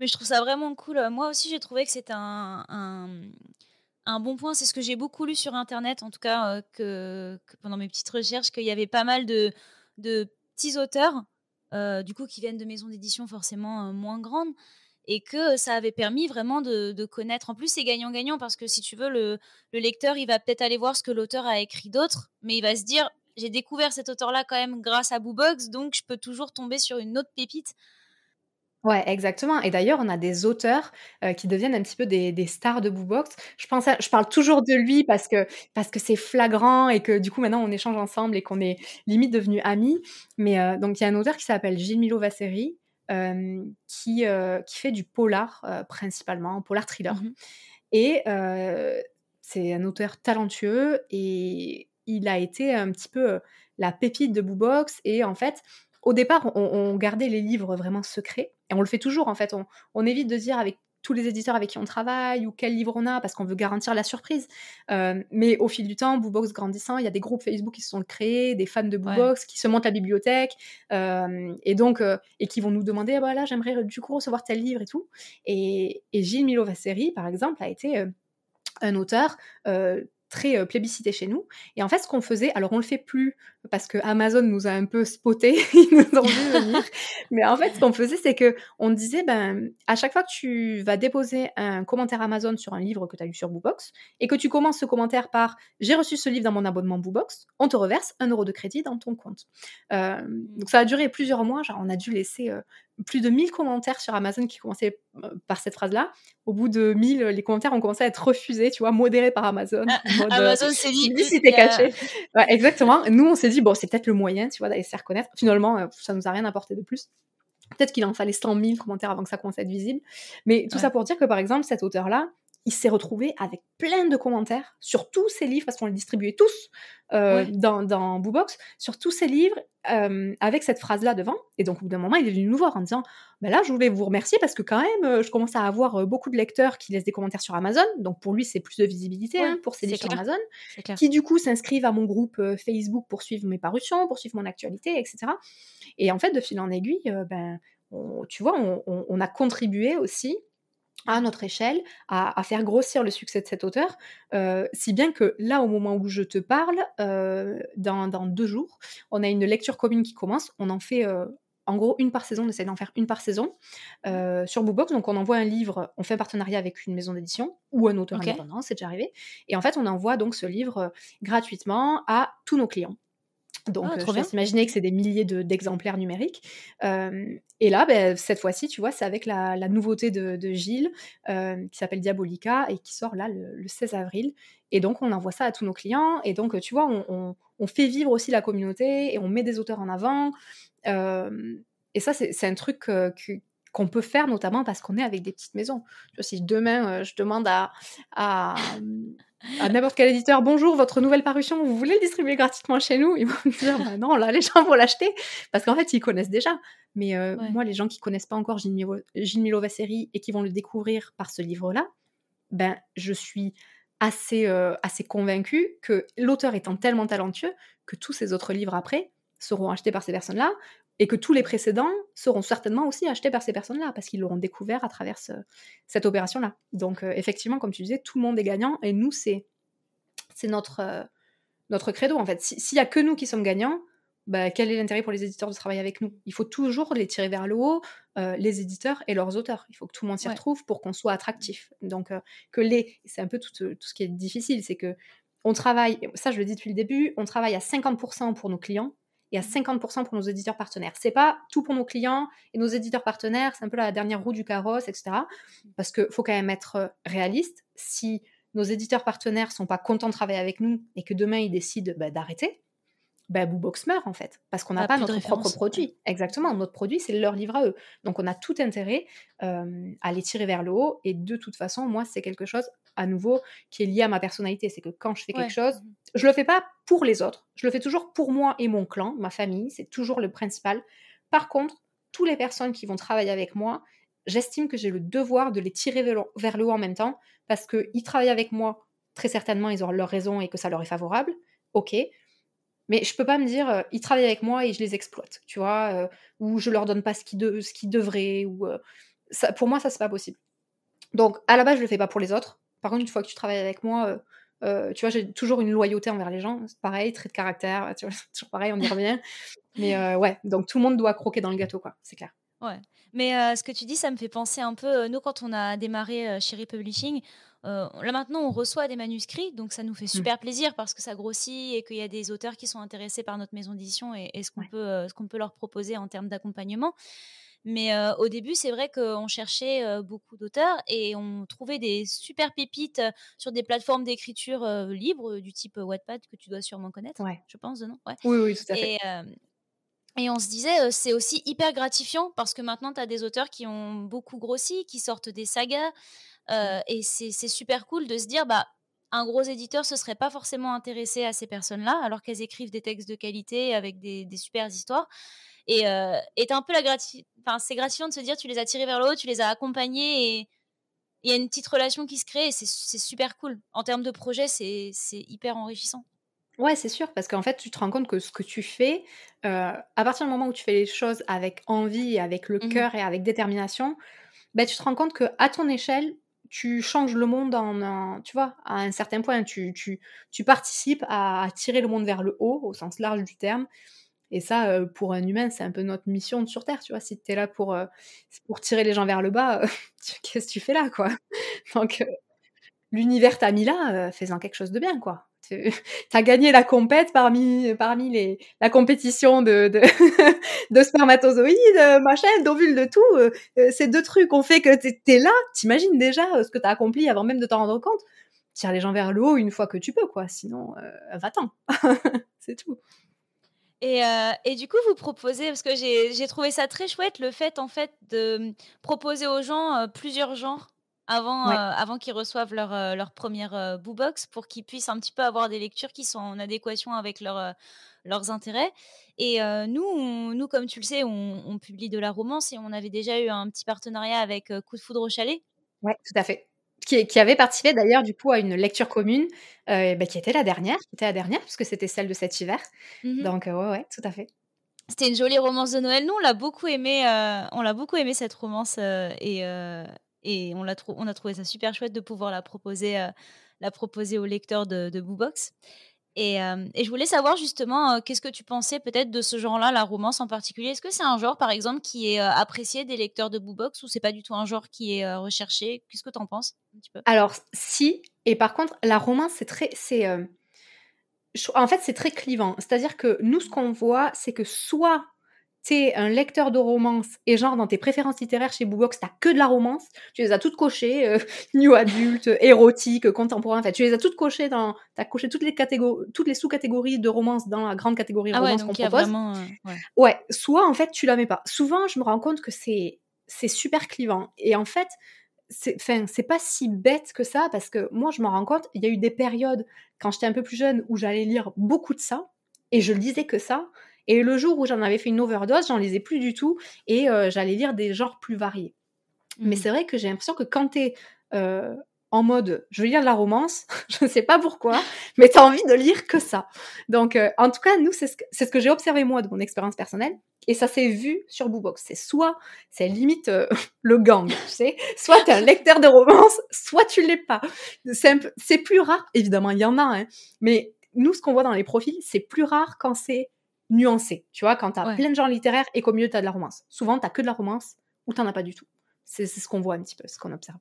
Mais je trouve ça vraiment cool. Moi aussi, j'ai trouvé que c'était un, un, bon point. C'est ce que j'ai beaucoup lu sur Internet, en tout cas, que, pendant mes petites recherches, qu'il y avait pas mal de, de petits auteurs, du coup, qui viennent de maisons d'édition forcément moins grandes et que ça avait permis vraiment de, connaître. En plus, c'est gagnant-gagnant parce que si tu veux, le, lecteur, il va peut-être aller voir ce que l'auteur a écrit d'autre, mais il va se dire j'ai découvert cet auteur-là quand même grâce à Boobox, donc je peux toujours tomber sur une autre pépite. Ouais, exactement. Et d'ailleurs, on a des auteurs qui deviennent un petit peu des, stars de Boobox. Je pense, je parle toujours de lui parce que parce que c'est flagrant et que du coup maintenant on échange ensemble et qu'on est limite devenus amis. Mais donc il y a un auteur qui s'appelle Gilles Milo Vasseri qui, qui fait du polar principalement, polar thriller. Mmh et c'est un auteur talentueux et il a été un petit peu la pépite de Boobox. Et en fait, au départ, on, gardait les livres vraiment secrets. Et on le fait toujours, en fait. On, on évite de dire avec tous les éditeurs avec qui on travaille ou quel livre on a parce qu'on veut garantir la surprise. Euh, mais au fil du temps, Boobox grandissant, il y a des groupes Facebook qui se sont créés, des fans de Boobox qui se montent la bibliothèque euh, et donc euh, et qui vont nous demander ah, bah j'aimerais du coup recevoir tel livre et tout. Et, et Gilles Milovaceri par exemple a été un auteur très plébiscité chez nous. Et en fait, ce qu'on faisait, alors on le fait plus parce que Amazon nous a un peu spoté, ils nous ont vu venir. Mais en fait, ce qu'on faisait, c'est que on disait, ben, à chaque fois que tu vas déposer un commentaire Amazon sur un livre que tu as lu sur Boobox et que tu commences ce commentaire par j'ai reçu ce livre dans mon abonnement Boobox, on te reverse un euro de crédit dans ton compte. donc ça a duré plusieurs mois. Genre, on a dû laisser plus de 1000 commentaires sur Amazon qui commençaient euh, par cette phrase-là. Au bout de 1000, les commentaires ont commencé à être refusés, tu vois, modérés par Amazon. Ah, Amazon s'est dit, c'était caché. exactement. Nous, on s'est dit, bon, c'est peut-être le moyen, tu vois, d'aller se faire connaître. Finalement, euh, ça nous a rien apporté de plus. Peut-être qu'il en fallait 100 000 commentaires avant que ça commence à être visible. Mais tout ça pour dire que, par exemple, cet auteur-là, il s'est retrouvé avec plein de commentaires sur tous ses livres, parce qu'on les distribuait tous euh, dans, dans Boobox, sur tous ses livres, euh, avec cette phrase-là devant. Et donc, au bout d'un moment, il est venu nous voir en disant bah Là, je voulais vous remercier parce que, quand même, euh, je commence à avoir beaucoup de lecteurs qui laissent des commentaires sur Amazon. Donc, pour lui, c'est plus de visibilité hein, pour ses livres sur Amazon. Qui, du coup, s'inscrivent à mon groupe Facebook pour suivre mes parutions, pour suivre mon actualité, etc. Et en fait, de fil en aiguille, ben, tu vois, on a contribué aussi à notre échelle, à, faire grossir le succès de cet auteur, euh, si bien que là, au moment où je te parle, euh, dans, deux jours, on a une lecture commune qui commence. On en fait euh, en gros une par saison, on essaie d'en faire une par saison sur Boobox. Donc on envoie un livre, on fait un partenariat avec une maison d'édition ou un auteur indépendant, c'est déjà arrivé. Et en fait, on envoie donc ce livre gratuitement à tous nos clients. Donc, ah, je laisse imaginer que c'est des milliers d'exemplaires numériques. et là, ben, cette fois-ci, tu vois, c'est avec la, nouveauté de, Gilles, qui s'appelle Diabolica, et qui sort là le, 16 avril. Et donc, on envoie ça à tous nos clients. Et donc, tu vois, on, fait vivre aussi la communauté, et on met des auteurs en avant. et ça, c'est un truc qu'on peut faire notamment parce qu'on est avec des petites maisons. Si demain, je demande à à n'importe quel éditeur, bonjour, votre nouvelle parution, vous voulez le distribuer gratuitement chez nous? Ils vont me dire, bah non, là, les gens vont l'acheter, parce qu'en fait, ils connaissent déjà. Mais euh, moi, les gens qui connaissent pas encore Gilles Milo, Gilles et qui vont le découvrir par ce livre-là, ben, je suis assez, euh, assez convaincue que l'auteur étant tellement talentueux que tous ces autres livres après seront achetés par ces personnes-là, et que tous les précédents seront certainement aussi achetés par ces personnes-là, parce qu'ils l'auront découvert à travers cette opération-là. Donc euh, effectivement, comme tu disais, tout le monde est gagnant, et nous, c'est, c'est notre, euh, notre credo, en fait. S'il n'y a que nous qui sommes gagnants, bah, quel est l'intérêt pour les éditeurs de travailler avec nous? Il faut toujours les tirer vers le haut, euh, les éditeurs et leurs auteurs. Il faut que tout le monde s'y retrouve pour qu'on soit attractif. Donc que les... C'est un peu tout, tout ce qui est difficile, c'est que on travaille, ça je le dis depuis le début, on travaille à 50% pour nos clients et à 50% pour nos éditeurs partenaires. C'est pas tout pour nos clients et nos éditeurs partenaires, c'est un peu la dernière roue du carrosse, etc. Parce qu'il faut quand même être réaliste. Si nos éditeurs partenaires sont pas contents de travailler avec nous et que demain ils décident bah, d'arrêter, bah, Boobox meurt en fait, parce qu'on n'a pas notre propre produit. Exactement, notre produit, c'est leur livre à eux. Donc on a tout intérêt euh, à les tirer vers le haut, et de toute façon, moi, c'est quelque chose, à nouveau, qui est lié à ma personnalité. C'est que quand je fais quelque chose, mmh je le fais pas pour les autres, je le fais toujours pour moi et mon clan, ma famille, c'est toujours le principal. Par contre, toutes les personnes qui vont travailler avec moi, j'estime que j'ai le devoir de les tirer vers le haut en même temps parce qu'ils travaillent avec moi. Très certainement, ils ont leur raison et que ça leur est favorable. Ok. Mais je peux pas me dire, euh, ils travaillent avec moi et je les exploite, tu vois, euh, ou je leur donne pas ce qu'ils, devraient, ou euh, ça, pour moi, ça c'est pas possible. Donc, à la base, je le fais pas pour les autres. Par contre, une fois que tu travailles avec moi, tu vois, j'ai toujours une loyauté envers les gens. C'est pareil, trait de caractère, tu vois, toujours pareil, on y revient. Mais ouais, donc tout le monde doit croquer dans le gâteau, quoi, c'est clair. Ouais. Mais ce que tu dis, ça me fait penser un peu, nous, quand on a démarré chez Republishing, là maintenant, on reçoit des manuscrits, donc ça nous fait mmh. super plaisir parce que ça grossit et qu'il y a des auteurs qui sont intéressés par notre maison d'édition et, ce qu'on peut, ce qu'on peut leur proposer en termes d'accompagnement. Mais au début, c'est vrai qu'on cherchait beaucoup d'auteurs et on trouvait des super pépites sur des plateformes d'écriture libre du type Wattpad que tu dois sûrement connaître, je pense, non? Ouais. Oui, oui, tout à fait. Et, et on se disait, c'est aussi hyper gratifiant parce que maintenant, tu as des auteurs qui ont beaucoup grossi, qui sortent des sagas. Mmh. et c'est super cool de se dire, bah, un gros éditeur se serait pas forcément intéressé à ces personnes-là, alors qu'elles écrivent des textes de qualité avec des, des super histoires. Et, euh, un peu la grati... enfin, c'est gratifiant de se dire, tu les as tirés vers le haut, tu les as accompagnés et il y a une petite relation qui se crée et c'est super cool. En termes de projet, c'est hyper enrichissant. Ouais, c'est sûr, parce qu'en fait, tu te rends compte que ce que tu fais, euh, à partir du moment où tu fais les choses avec envie, avec le mmh cœur et avec détermination, ben, tu te rends compte que à ton échelle, tu changes le monde en tu vois, à un certain point, tu, tu, tu participes à, tirer le monde vers le haut, au sens large du terme. Et ça, euh, pour un humain, c'est un peu notre mission sur Terre, tu vois. Si tu es là pour, euh, pour tirer les gens vers le bas, qu'est-ce que tu fais là, quoi? Donc, l'univers t'a mis là, fais-en quelque chose de bien, quoi tu as gagné la parmi, les, la compétition de, de, de spermatozoïdes, machin, d'ovules, de tout. Euh, euh, ces deux trucs ont fait que tu es, là, t'imagines déjà euh, ce que tu as accompli avant même de t'en rendre compte. Tire les gens vers le haut une fois que tu peux, quoi. Sinon, va-t'en. C'est tout. Et, et, du coup, vous proposez, parce que j'ai trouvé ça très chouette, le fait en fait de proposer aux gens plusieurs genres avant, avant qu'ils reçoivent leur, leur première box pour qu'ils puissent un petit peu avoir des lectures qui sont en adéquation avec leur, leurs intérêts. Et nous, nous, comme tu le sais, on, publie de la romance et on avait déjà eu un petit partenariat avec Coup de foudre au chalet. Oui, tout à fait. Qui, qui, avait participé d'ailleurs du coup à une lecture commune bah, qui était la dernière, qui était la dernière puisque c'était celle de cet hiver. Mmh Donc ouais, ouais, tout à fait. C'était une jolie romance de Noël. Nous, on l'a beaucoup aimé. on l'a beaucoup aimé cette romance et, et on, a on a trouvé ça super chouette de pouvoir la proposer, euh, la proposer aux lecteurs de, de Boobox. Et, euh, et, je voulais savoir justement, euh, qu'est-ce que tu pensais peut-être de ce genre-là, la romance en particulier? Est-ce que c'est un genre, par exemple, qui est apprécié des lecteurs de Boobox ou c'est pas du tout un genre qui est recherché? Qu'est-ce que tu en penses Alors, si. Et par contre, la romance, c'est très. C'est, en fait, c'est très clivant. C'est-à-dire que nous, ce qu'on voit, c'est que soit t'es un lecteur de romance et genre dans tes préférences littéraires chez Boobox, t'as que de la romance, tu les as toutes cochées, euh, new adulte, érotique, contemporain, fait, tu les as toutes cochées dans, t'as coché toutes les catégories, toutes les sous-catégories de romance dans la grande catégorie ah romance qu'on propose. Vraiment, euh, ouais. soit en fait tu la mets pas. Souvent je me rends compte que c'est c'est super clivant et en fait c'est enfin c'est pas si bête que ça parce que moi je me rends compte, il y a eu des périodes quand j'étais un peu plus jeune où j'allais lire beaucoup de ça et je lisais que ça et le jour où j'en avais fait une overdose, j'en lisais plus du tout et euh, j'allais lire des genres plus variés. Mais mmh. c'est vrai que j'ai l'impression que quand tu es euh, en mode je veux lire de la romance, je ne sais pas pourquoi, mais tu as envie de lire que ça. Donc, euh, en tout cas, nous, c'est ce que, ce que j'ai observé moi de mon expérience personnelle. Et ça s'est vu sur Boobox. C'est soit, c'est limite le gang, tu sais, soit tu es un lecteur de romance, soit tu l'es pas. C'est plus rare, évidemment, il y en a, hein, mais nous, ce qu'on voit dans les profils, c'est plus rare quand c'est nuancé. Tu vois, quand tu as plein de genres littéraires et qu'au milieu tu as de la romance. Souvent, tu que de la romance ou tu as pas du tout. C'est ce qu'on voit un petit peu, ce qu'on observe.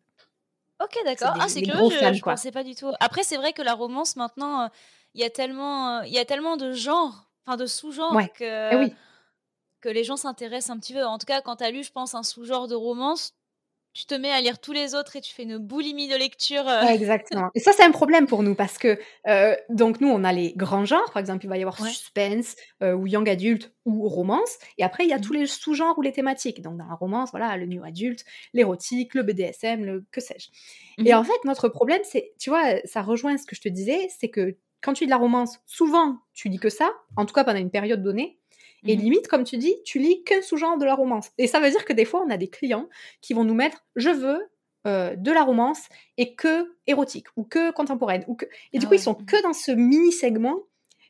Ok, d'accord. Ah, c'est curieux, je, ne pensais pas du tout. Après, c'est vrai que la romance, maintenant, euh, il y, a tellement, euh, il y a tellement de genres, enfin de sous-genres, que, eh que les gens s'intéressent un petit peu. En tout cas, quand tu as lu, je pense, un sous-genre de romance, tu te mets à lire tous les autres et tu fais une boulimie de lecture. Euh. exactement. Et ça, c'est un problème pour nous parce que, euh, donc, nous, on a les grands genres. Par exemple, il va y avoir suspense euh, ou young adulte ou romance. Et après, il y a mmh. tous les sous-genres ou les thématiques. Donc, dans la romance, voilà, le new adulte, l'érotique, le BDSM, le que sais-je. Mmh et en fait, notre problème, c'est, tu vois, ça rejoint ce que je te disais, c'est que quand tu lis de la romance, souvent, tu lis que ça, en tout cas pendant une période donnée. Et Mhm. limite, comme tu dis, tu lis qu'un sous-genre de la romance. Et ça veut dire que des fois, on a des clients qui vont nous mettre je veux euh, de la romance et que érotique ou que contemporaine. Ou que... Et du Ah coup, ils sont que dans ce mini-segment.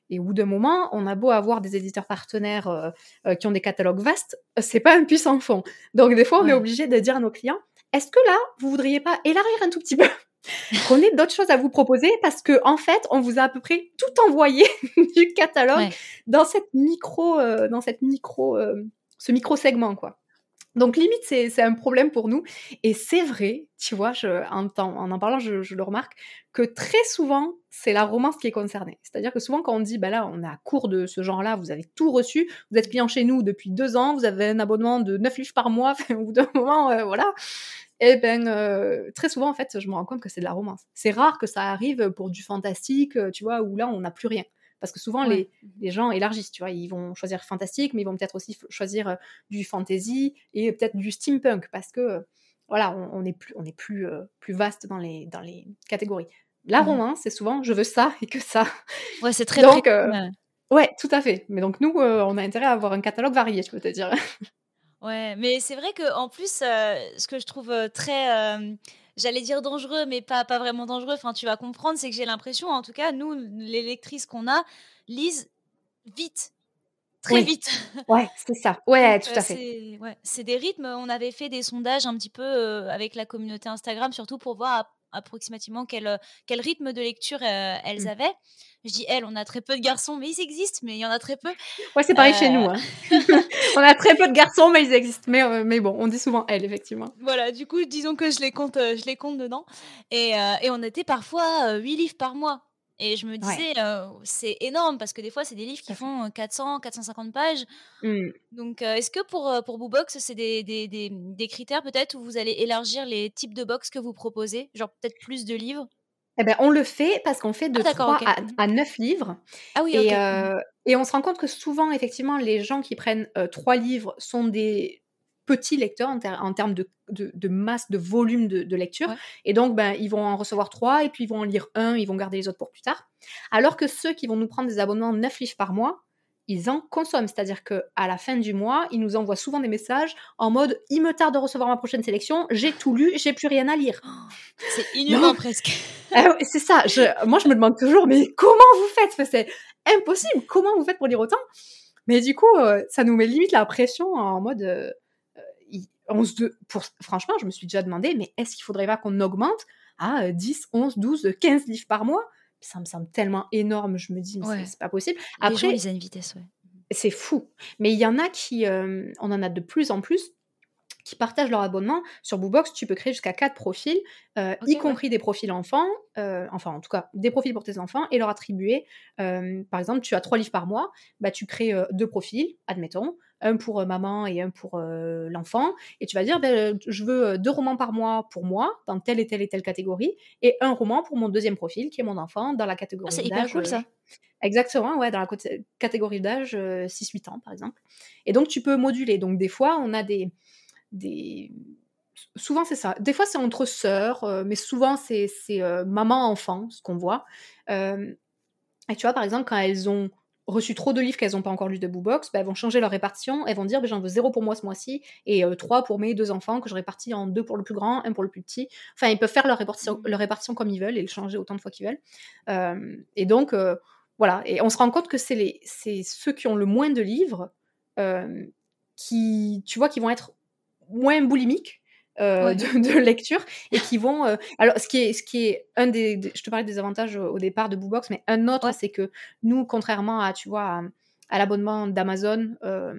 Et au bout d'un moment, on a beau avoir des éditeurs partenaires euh, euh, qui ont des catalogues vastes, c'est pas un puissant fond. Donc des fois, on Ouais. est obligé de dire à nos clients est-ce que là, vous voudriez pas élargir un tout petit peu? Qu'on ait d'autres choses à vous proposer parce que en fait, on vous a à peu près tout envoyé du catalogue Ouais. dans cette micro, euh, dans cette micro, euh, ce micro segment quoi. Donc limite c'est un problème pour nous et c'est vrai, tu vois, je, en, en parlant, je, le remarque que très souvent c'est la romance qui est concernée. C'est-à-dire que souvent quand on dit bah là on est à court de ce genre-là, vous avez tout reçu, vous êtes client chez nous depuis deux ans, vous avez un abonnement de 9 livres par mois, au bout d'un moment euh, voilà. Et ben euh, très souvent en fait je me rends compte que c'est de la romance. C'est rare que ça arrive pour du fantastique, euh, tu vois, où là on n'a plus rien. Parce que souvent, Ouais. les, les gens élargissent, tu vois. Ils vont choisir fantastique, mais ils vont peut-être aussi choisir euh, du fantasy et peut-être du steampunk, parce que, euh, voilà, on, on est plus, on est plus, euh, plus vaste dans les, dans les catégories. La Mhm. romance, c'est souvent je veux ça et que ça. Ouais, c'est très Donc, euh, ouais. Ouais, tout à fait. Mais donc, nous, euh, on a intérêt à avoir un catalogue varié, je peux te dire. Ouais, mais c'est vrai que en plus, euh, ce que je trouve très, euh, j'allais dire dangereux, mais pas, pas vraiment dangereux, enfin tu vas comprendre, c'est que j'ai l'impression, en tout cas, nous, les lectrices qu'on a, lisent vite, très Oui. vite. Ouais, c'est ça. Ouais, Donc, tout euh, à fait. c'est ouais, c'est des rythmes. On avait fait des sondages un petit peu euh, avec la communauté Instagram, surtout pour voir approximativement quel, euh, quel rythme de lecture euh, elles Mm. avaient. Je dis elles, on a très peu de garçons, mais ils existent, mais il y en a très peu. Ouais, c'est pareil chez Euh, nous. hein. on a très peu de garçons, mais ils existent. Mais, euh, mais bon, on dit souvent elle, effectivement. Voilà, du coup, disons que je les compte, euh, je les compte dedans. Et, euh, et on était parfois 8 livres par mois. Et je me Ouais. disais, euh, c'est énorme parce que des fois, c'est des livres qui font euh, 400, 450 pages. Mm. Donc, euh, est-ce que pour, pour Boobox, c'est des, des, des, des critères peut-être où vous allez élargir les types de box que vous proposez Genre peut-être plus de livres? Eh ben, on le fait parce qu'on fait de Ah, d'accord, 3 ok. à, Mhm. à 9 livres. Ah oui, Et, euh, et on se rend compte que souvent, effectivement, les gens qui prennent trois livres sont des petits lecteurs en, ter- en termes de, de- de masse, de volume de, de lecture. Ouais. Et donc, ben, ils vont en recevoir trois et puis ils vont en lire un, ils vont garder les autres pour plus tard. Alors que ceux qui vont nous prendre des abonnements 9 livres par mois, ils en consomment. C'est-à-dire qu'à la fin du mois, ils nous envoient souvent des messages en mode « Il me tarde de recevoir ma prochaine sélection, j'ai tout lu, j'ai plus rien à lire ». C'est inhumain presque. Ah c'est ça. Je- moi, je me demande toujours, mais comment vous faites? C'est impossible. Comment vous faites pour lire autant? Mais du coup, euh, ça nous met limite la pression en mode. euh, on se de- pour, franchement, je me suis déjà demandé, mais est-ce qu'il faudrait pas qu'on augmente à euh, 10, 11, 12, 15 livres par mois? Ça me semble tellement énorme. Je me dis, mais c'est- Ouais. c'est pas possible. les gens Après, lisent à une vitesse, ouais. c'est fou. Mais il y en a qui, euh, on en a de plus en plus, qui partagent leur abonnement. Sur Boobox, tu peux créer jusqu'à 4 profils, euh, y ouais. compris des profils enfants, euh, enfin en tout cas des profils pour tes enfants, et leur attribuer, euh, par exemple, tu as 3 livres par mois, bah, tu crées deux profils, admettons, un pour maman et un pour l'enfant, et tu vas dire, ben, je veux deux romans par mois pour moi, dans telle et telle et telle catégorie, et un roman pour mon deuxième profil, qui est mon enfant, dans la Ah, catégorie c'est hyper cool ça. Exactement, ouais, dans la catégorie d'âge euh, 6-8 ans, par exemple. Et donc, tu peux moduler. Donc, des fois, on a des. Des... Souvent, c'est ça. Des fois, c'est entre sœurs, euh, mais souvent, c'est c'est, euh, maman-enfant, ce qu'on voit. Euh, et tu vois, par exemple, quand elles ont reçu trop de livres qu'elles n'ont pas encore lu de Boobox, bah, elles vont changer leur répartition. Elles vont dire, bah, j'en veux zéro pour moi ce mois-ci et euh, trois pour mes deux enfants que je répartis en deux pour le plus grand, un pour le plus petit. Enfin, ils peuvent faire leur répartition, Mhm. leur répartition comme ils veulent et le changer autant de fois qu'ils veulent. Euh, et donc, euh, voilà. Et on se rend compte que c'est ceux qui ont le moins de livres qui, tu vois, qui vont être moins boulimiques. euh, Ouais. de, de lecture et qui vont euh, alors ce qui est ce qui est un des, des- je te parlais des avantages au au départ de Boobox mais un autre Ouais. c'est que nous contrairement à tu vois à, à l'abonnement d'Amazon euh,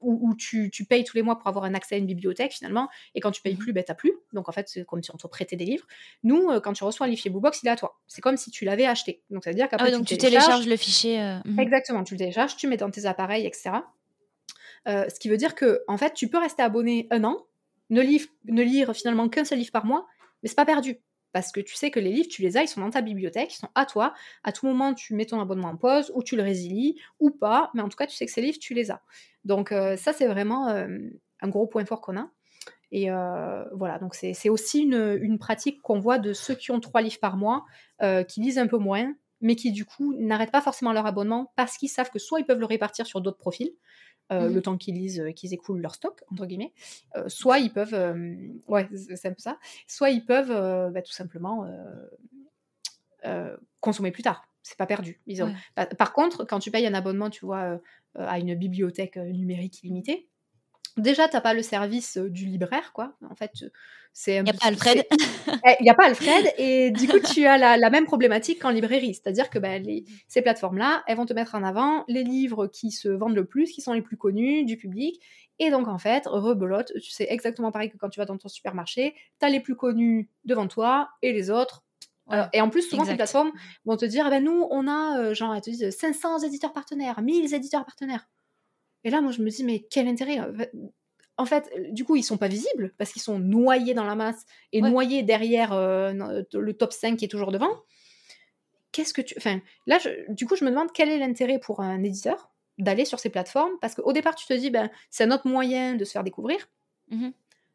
où, où tu, tu payes tous les mois pour avoir un accès à une bibliothèque finalement et quand tu payes Mhm. plus ben t'as plus donc en fait c'est comme si on te prêtait des livres nous euh, quand tu reçois un livre Boobox il est à toi c'est comme si tu l'avais acheté donc ça veut dire Ah qu'après ouais, donc tu tu télécharges télécharges le fichier. mhm. Exactement, tu le télécharges, tu mets dans tes appareils, etc. Euh, ce qui veut dire que, en fait, tu peux rester abonné un an, ne, lire- finalement qu'un seul livre par mois, mais c'est pas perdu. Parce que tu sais que les livres, tu les as, ils sont dans ta bibliothèque, ils sont à toi. À tout moment, tu mets ton abonnement en pause, ou tu le résilies, ou pas. Mais en tout cas, tu sais que ces livres, tu les as. Donc euh, ça, c'est vraiment euh, un gros point fort qu'on a. Et voilà, donc c'est aussi une, pratique qu'on voit de ceux qui ont trois livres par mois, qui lisent un peu moins, mais qui du coup n'arrêtent pas forcément leur abonnement parce qu'ils savent que soit ils peuvent le répartir sur d'autres profils, euh, Mhm. le temps qu'ils lisent, euh, qu'ils écoulent leur stock, entre guillemets, euh, soit ils peuvent, euh, ouais, c'est un peu ça, soit ils peuvent bah, tout simplement consommer plus tard. C'est pas perdu. Ils ont... Ouais. Bah, Par contre, quand tu payes un abonnement, tu vois, à une bibliothèque numérique illimitée, déjà, t'as pas le service euh, du libraire, quoi. En fait, euh, c'est Il n'y a pas Alfred. il n'y a pas Alfred, et du coup, tu as la, la même problématique qu'en librairie. C'est-à-dire que ben, les- ces plateformes-là, elles vont te mettre en avant les livres qui se vendent le plus, qui sont les plus connus du public. Et donc, en fait, rebelote, tu sais exactement pareil que quand tu vas dans ton supermarché, tu as les plus connus devant toi et les autres. Alors, et en plus, souvent, ces plateformes vont te dire, eh ben, nous, on a, euh, genre, elles te disent 500 éditeurs partenaires, 1000 éditeurs partenaires. Et là, moi, je me dis, mais quel intérêt euh, En fait, euh, du coup, ils sont pas visibles parce qu'ils sont noyés dans la masse et Ouais. noyés derrière euh, le top 5 qui est toujours devant. Qu'est-ce que tu. Enfin, là, je- du coup, je me demande quel est l'intérêt pour un éditeur d'aller sur ces plateformes parce qu'au départ, tu te dis, ben, c'est un autre moyen de se faire découvrir. Mhm.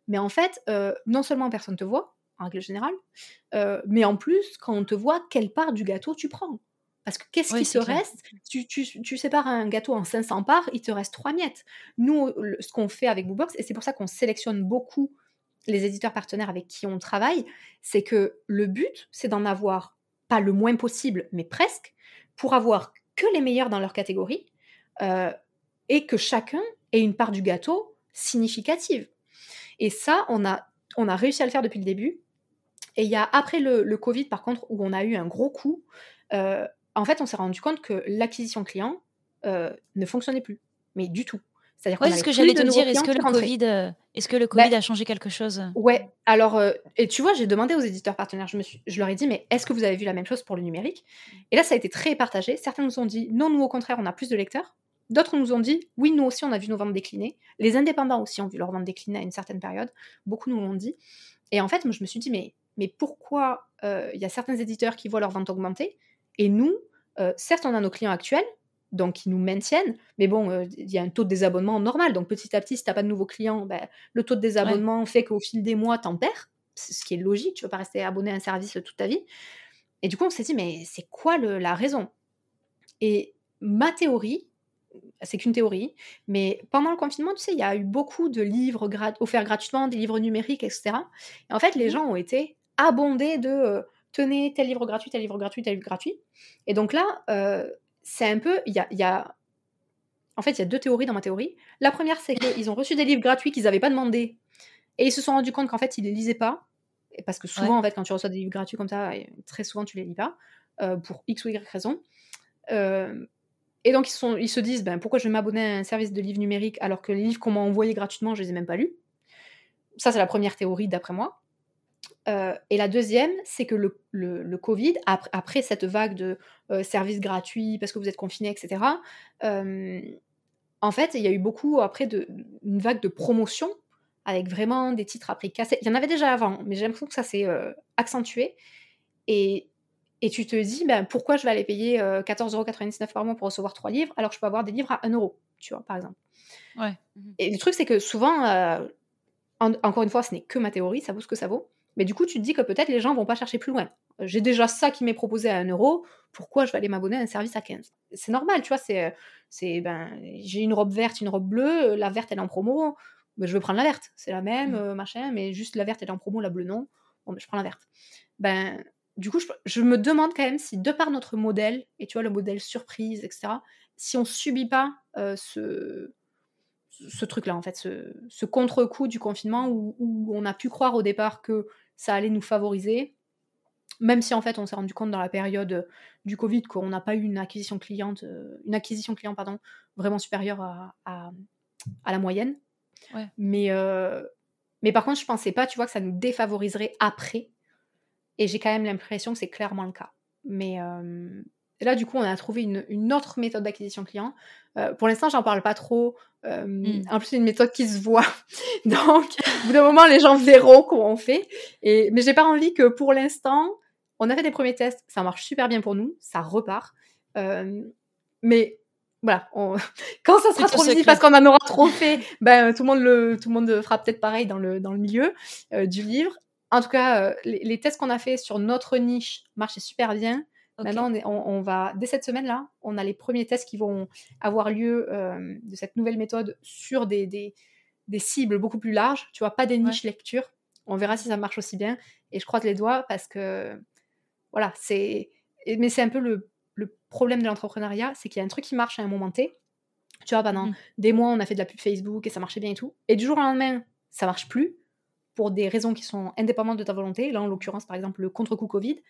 Mais en fait, euh, non seulement personne te voit, en règle générale, euh, mais en plus, quand on te voit, quelle part du gâteau tu prends? Parce que qu'est-ce qui te clair. reste? Tu, tu, tu sépares un gâteau en 500 parts, il te reste 3 miettes. Nous, le- ce qu'on fait avec Bookbox, et c'est pour ça qu'on sélectionne beaucoup les éditeurs partenaires avec qui on travaille, c'est que le but, c'est d'en avoir pas le moins possible, mais presque, pour avoir que les meilleurs dans leur catégorie, euh, et que chacun ait une part du gâteau significative. Et ça, on a, on a réussi à le faire depuis le début. Et il y a après le, le Covid, par contre, où on a eu un gros coup, euh, en fait, on s'est rendu compte que l'acquisition client euh, ne fonctionnait plus, mais du tout. C'est-à-dire ce que j'allais te dire. Est-ce que le. Covid, euh, est-ce que le Covid Bah, a changé quelque chose? Ouais, alors, euh, et tu vois, j'ai demandé aux éditeurs partenaires, je, me suis, je leur ai dit, mais est-ce que vous avez vu la même chose pour le numérique? Et là, ça a été très partagé. Certains nous ont dit, non, nous, au contraire, on a plus de lecteurs. D'autres nous ont dit, oui, nous aussi, on a vu nos ventes décliner. Les indépendants aussi ont vu leurs ventes décliner à une certaine période. Beaucoup nous l'ont dit. Et en fait, moi, je me suis dit, mais, mais pourquoi euh, il y a certains éditeurs qui voient leurs ventes augmenter Et nous, euh, certes, on a nos clients actuels, donc qui nous maintiennent, mais bon, euh, il y a un taux de désabonnement normal. Donc petit à petit, si tu n'as pas de nouveaux clients, ben, le taux de désabonnement fait qu'au fil des mois, t'en perds. C'est ce qui est logique, tu ne veux pas rester abonné à un service toute ta vie. Et du coup, on s'est dit, mais c'est quoi le- la raison? Et ma théorie, c'est qu'une théorie, mais pendant le confinement, tu sais, il y a eu beaucoup de livres grat- offerts gratuitement, des livres numériques, etc. Et en fait, les gens ont été abondés de euh, tenez tel livre gratuit, tel livre gratuit, tel livre gratuit. Et donc là, euh, c'est un peu, il y a, il y a- en fait, il y a deux théories dans ma théorie. La première, c'est qu'ils ont reçu des livres gratuits qu'ils n'avaient pas demandé, et ils se sont rendus compte qu'en fait, ils les lisaient pas, Et parce que souvent, Ouais. en fait, quand tu reçois des livres gratuits comme ça, très souvent, tu les lis pas, euh, pour X ou Y raison. Euh, et donc, ils, se sont, ils se disent, ben, pourquoi je vais m'abonner à un service de livres numériques alors que les livres qu'on m'a envoyés gratuitement, je les ai même pas lus? Ça, c'est la première théorie d'après moi. Euh, et la deuxième, c'est que le, le- le Covid, après, après cette vague de euh, services gratuits parce que vous êtes confinés, etc., euh, en fait, il y a eu beaucoup après de, une vague de promotion avec vraiment des titres à prix cassé. Il y en avait déjà avant, mais j'ai l'impression que ça s'est euh, accentué. Et, et tu te dis, ben, pourquoi je vais aller payer euh, 14,99€ par mois pour recevoir trois livres alors que je peux avoir des livres à 1€, euro, tu vois, par exemple. Ouais. Et le truc, c'est que souvent, euh, en- encore une fois, ce n'est que ma théorie, ça vaut ce que ça vaut. Mais du coup, tu te dis que peut-être les gens vont pas chercher plus loin. Euh, J'ai déjà ça qui m'est proposé à 1 euro, pourquoi je vais aller m'abonner à un service à 15 C'est normal, tu vois, c'est, c'est ben, j'ai une robe verte, une robe bleue, la verte elle est en promo, ben, je vais prendre la verte, c'est la même, Mm. euh, machin, mais juste la verte elle est en promo, la bleue non, bon, ben, je prends la verte. Ben, du coup, je, je me demande quand même si, de par notre modèle, et tu vois, le modèle surprise, etc., si on subit pas euh, ce, ce truc-là, en fait, ce, ce contre-coup du confinement où, où on a pu croire au départ que ça allait nous favoriser, même si en fait on s'est rendu compte dans la période du Covid qu'on n'a pas eu une acquisition cliente, euh, une acquisition client pardon, vraiment supérieure à, à, à la moyenne. Ouais. Mais, euh, mais par contre, je pensais pas, tu vois, que ça nous défavoriserait après. Et j'ai quand même l'impression que c'est clairement le cas. Mais euh, là, du coup, on a trouvé une, une autre méthode d'acquisition client. Euh, pour l'instant, j'en parle pas trop. Euh, Mm. En plus, c'est une méthode qui se voit. Donc, au bout d'un moment, les gens verront comment on fait. Et, mais j'ai pas envie que pour l'instant, on a fait des premiers tests, ça marche super bien pour nous, ça repart. Euh, mais voilà, on- quand ça sera trop visible parce qu'on en aura trop fait, ben, tout, le monde le, tout le monde fera peut-être pareil dans le, dans le milieu euh, du livre. En tout cas, les, les tests qu'on a fait sur notre niche marchaient super bien. Maintenant, on, va, dès cette semaine-là, on a les premiers tests qui vont avoir lieu euh, de cette nouvelle méthode sur des, des, cibles beaucoup plus larges, tu vois, pas des niches lecture. On verra si ça marche aussi bien. Et je croise les doigts parce que, voilà, c'est. Mais c'est un peu le, le problème de l'entrepreneuriat, c'est qu'il y a un truc qui marche à un moment T. Tu vois, pendant mmh. des mois, on a fait de la pub Facebook et ça marchait bien et tout. Et du jour au lendemain, ça marche plus pour des raisons qui sont indépendantes de ta volonté. Là, en l'occurrence, par exemple, le contre-coup Covid.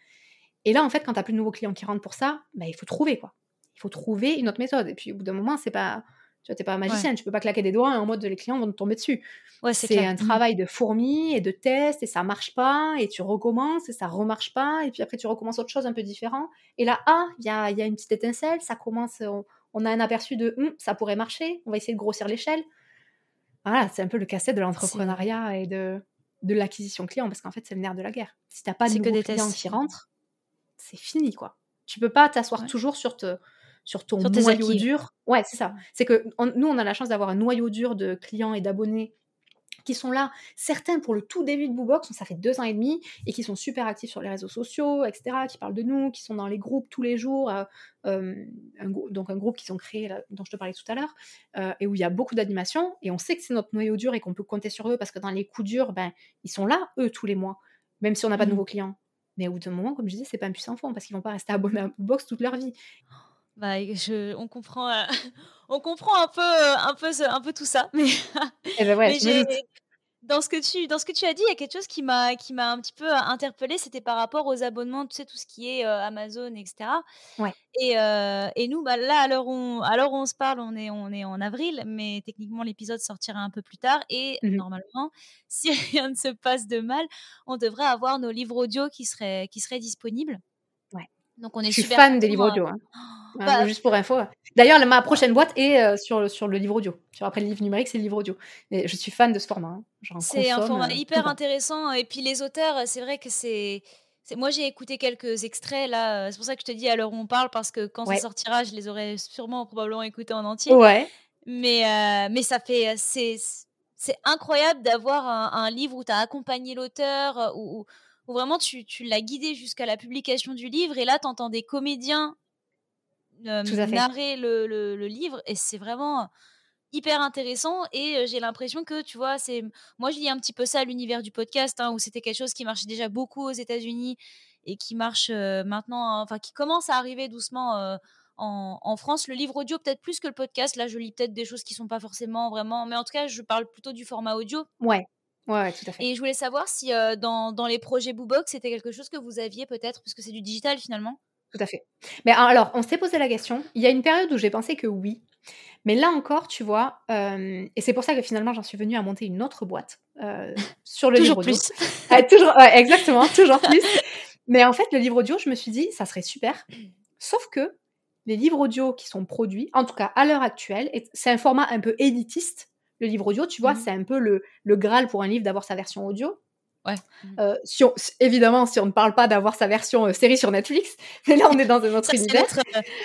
Et là, en fait, quand tu n'as plus de nouveaux clients qui rentrent pour ça, bah, il faut trouver, quoi. Il faut trouver une autre méthode. Et puis, au bout d'un moment, c'est pas... Tu n'es pas un magicien, tu peux pas claquer des doigts en mode les clients vont te tomber dessus. Ouais, c'est un mmh. travail de fourmi et de test, et ça marche pas, et tu recommences, et ça remarche pas, et puis après tu recommences autre chose un peu différent. Et là, ah, il y a, y a, une petite étincelle, ça commence, on, a un aperçu de hum, ça pourrait marcher, on va essayer de grossir l'échelle. Voilà, c'est un peu le casse-tête de l'entrepreneuriat et de, de l'acquisition client, parce qu'en fait, c'est le nerf de la guerre. Si tu n'as pas de nouveaux clients qui rentrent, c'est fini, quoi. Tu peux pas t'asseoir toujours sur, te, sur ton noyau dur. Ouais, c'est ça. C'est que nous, on a la chance d'avoir un noyau dur de clients et d'abonnés qui sont là, certains pour le tout début de Boobox, ça fait deux ans et demi, et qui sont super actifs sur les réseaux sociaux, etc., qui parlent de nous, qui sont dans les groupes tous les jours, euh, euh, donc un groupe qu'ils ont créé, dont je te parlais tout à l'heure, euh, et où il y a beaucoup d'animation, et on sait que c'est notre noyau dur et qu'on peut compter sur eux, parce que dans les coups durs, ben, ils sont là, eux, tous les mois, même si on n'a pas de mmh. nouveaux clients. Mais au bout d'un moment, comme je disais, c'est pas un puissant fond parce qu'ils vont pas rester abonnés à Box toute leur vie. Bah, je, on comprend, euh, on comprend un peu, euh, un peu, un peu tout ça. Mais, eh ben ouais, dans ce que tu dans ce que tu as dit, il y a quelque chose qui m'a qui m'a un petit peu interpellée, c'était par rapport aux abonnements, tu sais tout ce qui est Amazon, etc. Ouais. Et, et nous, bah, là, alors on alors on se parle, on est on est en avril, mais techniquement l'épisode sortira un peu plus tard. Et mmh normalement, si rien ne se passe de mal, on devrait avoir nos livres audio qui seraient qui seraient disponibles. Ouais. Donc on est Je suis fan des livres audio. Hein. Hein, bah, juste pour info. D'ailleurs, ma prochaine boîte est euh, sur, sur le livre audio. Après le livre numérique, c'est le livre audio. Et je suis fan de ce format. Hein. C'est un format euh, hyper intéressant. Et puis les auteurs, c'est vrai que c'est. Moi, j'ai écouté quelques extraits là. C'est pour ça que je te dis à l'heure où on parle, parce que quand ça sortira, je les aurais sûrement probablement écoutés en entier. Ouais. Mais, euh, mais ça fait. C'est incroyable d'avoir un, livre où tu as accompagné l'auteur, où, où, vraiment tu, tu l'as guidé jusqu'à la publication du livre. Et là, tu entends des comédiens narrer le, le, livre et c'est vraiment hyper intéressant et j'ai l'impression que tu vois c'est moi je lis un petit peu ça à l'univers du podcast hein, où c'était quelque chose qui marchait déjà beaucoup aux États-Unis et qui marche maintenant enfin qui commence à arriver doucement en, en, France. Le livre audio peut-être plus que le podcast. Là je lis peut-être des choses qui sont pas forcément vraiment mais en tout cas je parle plutôt du format audio. Ouais. Ouais, tout à fait. Et je voulais savoir si dans, dans, les projets Boobox, c'était quelque chose que vous aviez peut-être, puisque c'est du digital finalement? Tout à fait. Mais alors, on s'est posé la question. Il y a une période où j'ai pensé que oui. Mais là encore, tu vois, euh, et c'est pour ça que finalement j'en suis venue à monter une autre boîte euh, sur le livre audio. Plus. toujours exactement, toujours plus. Mais en fait, le livre audio, je me suis dit, ça serait super. Sauf que les livres audio qui sont produits, en tout cas à l'heure actuelle, c'est un format un peu élitiste. Le livre audio, tu vois, mmh. c'est un peu le, le Graal pour un livre d'avoir sa version audio. Mmh. Euh, si évidemment, si on ne parle pas d'avoir sa version euh, série sur Netflix, mais là on est dans un autre univers.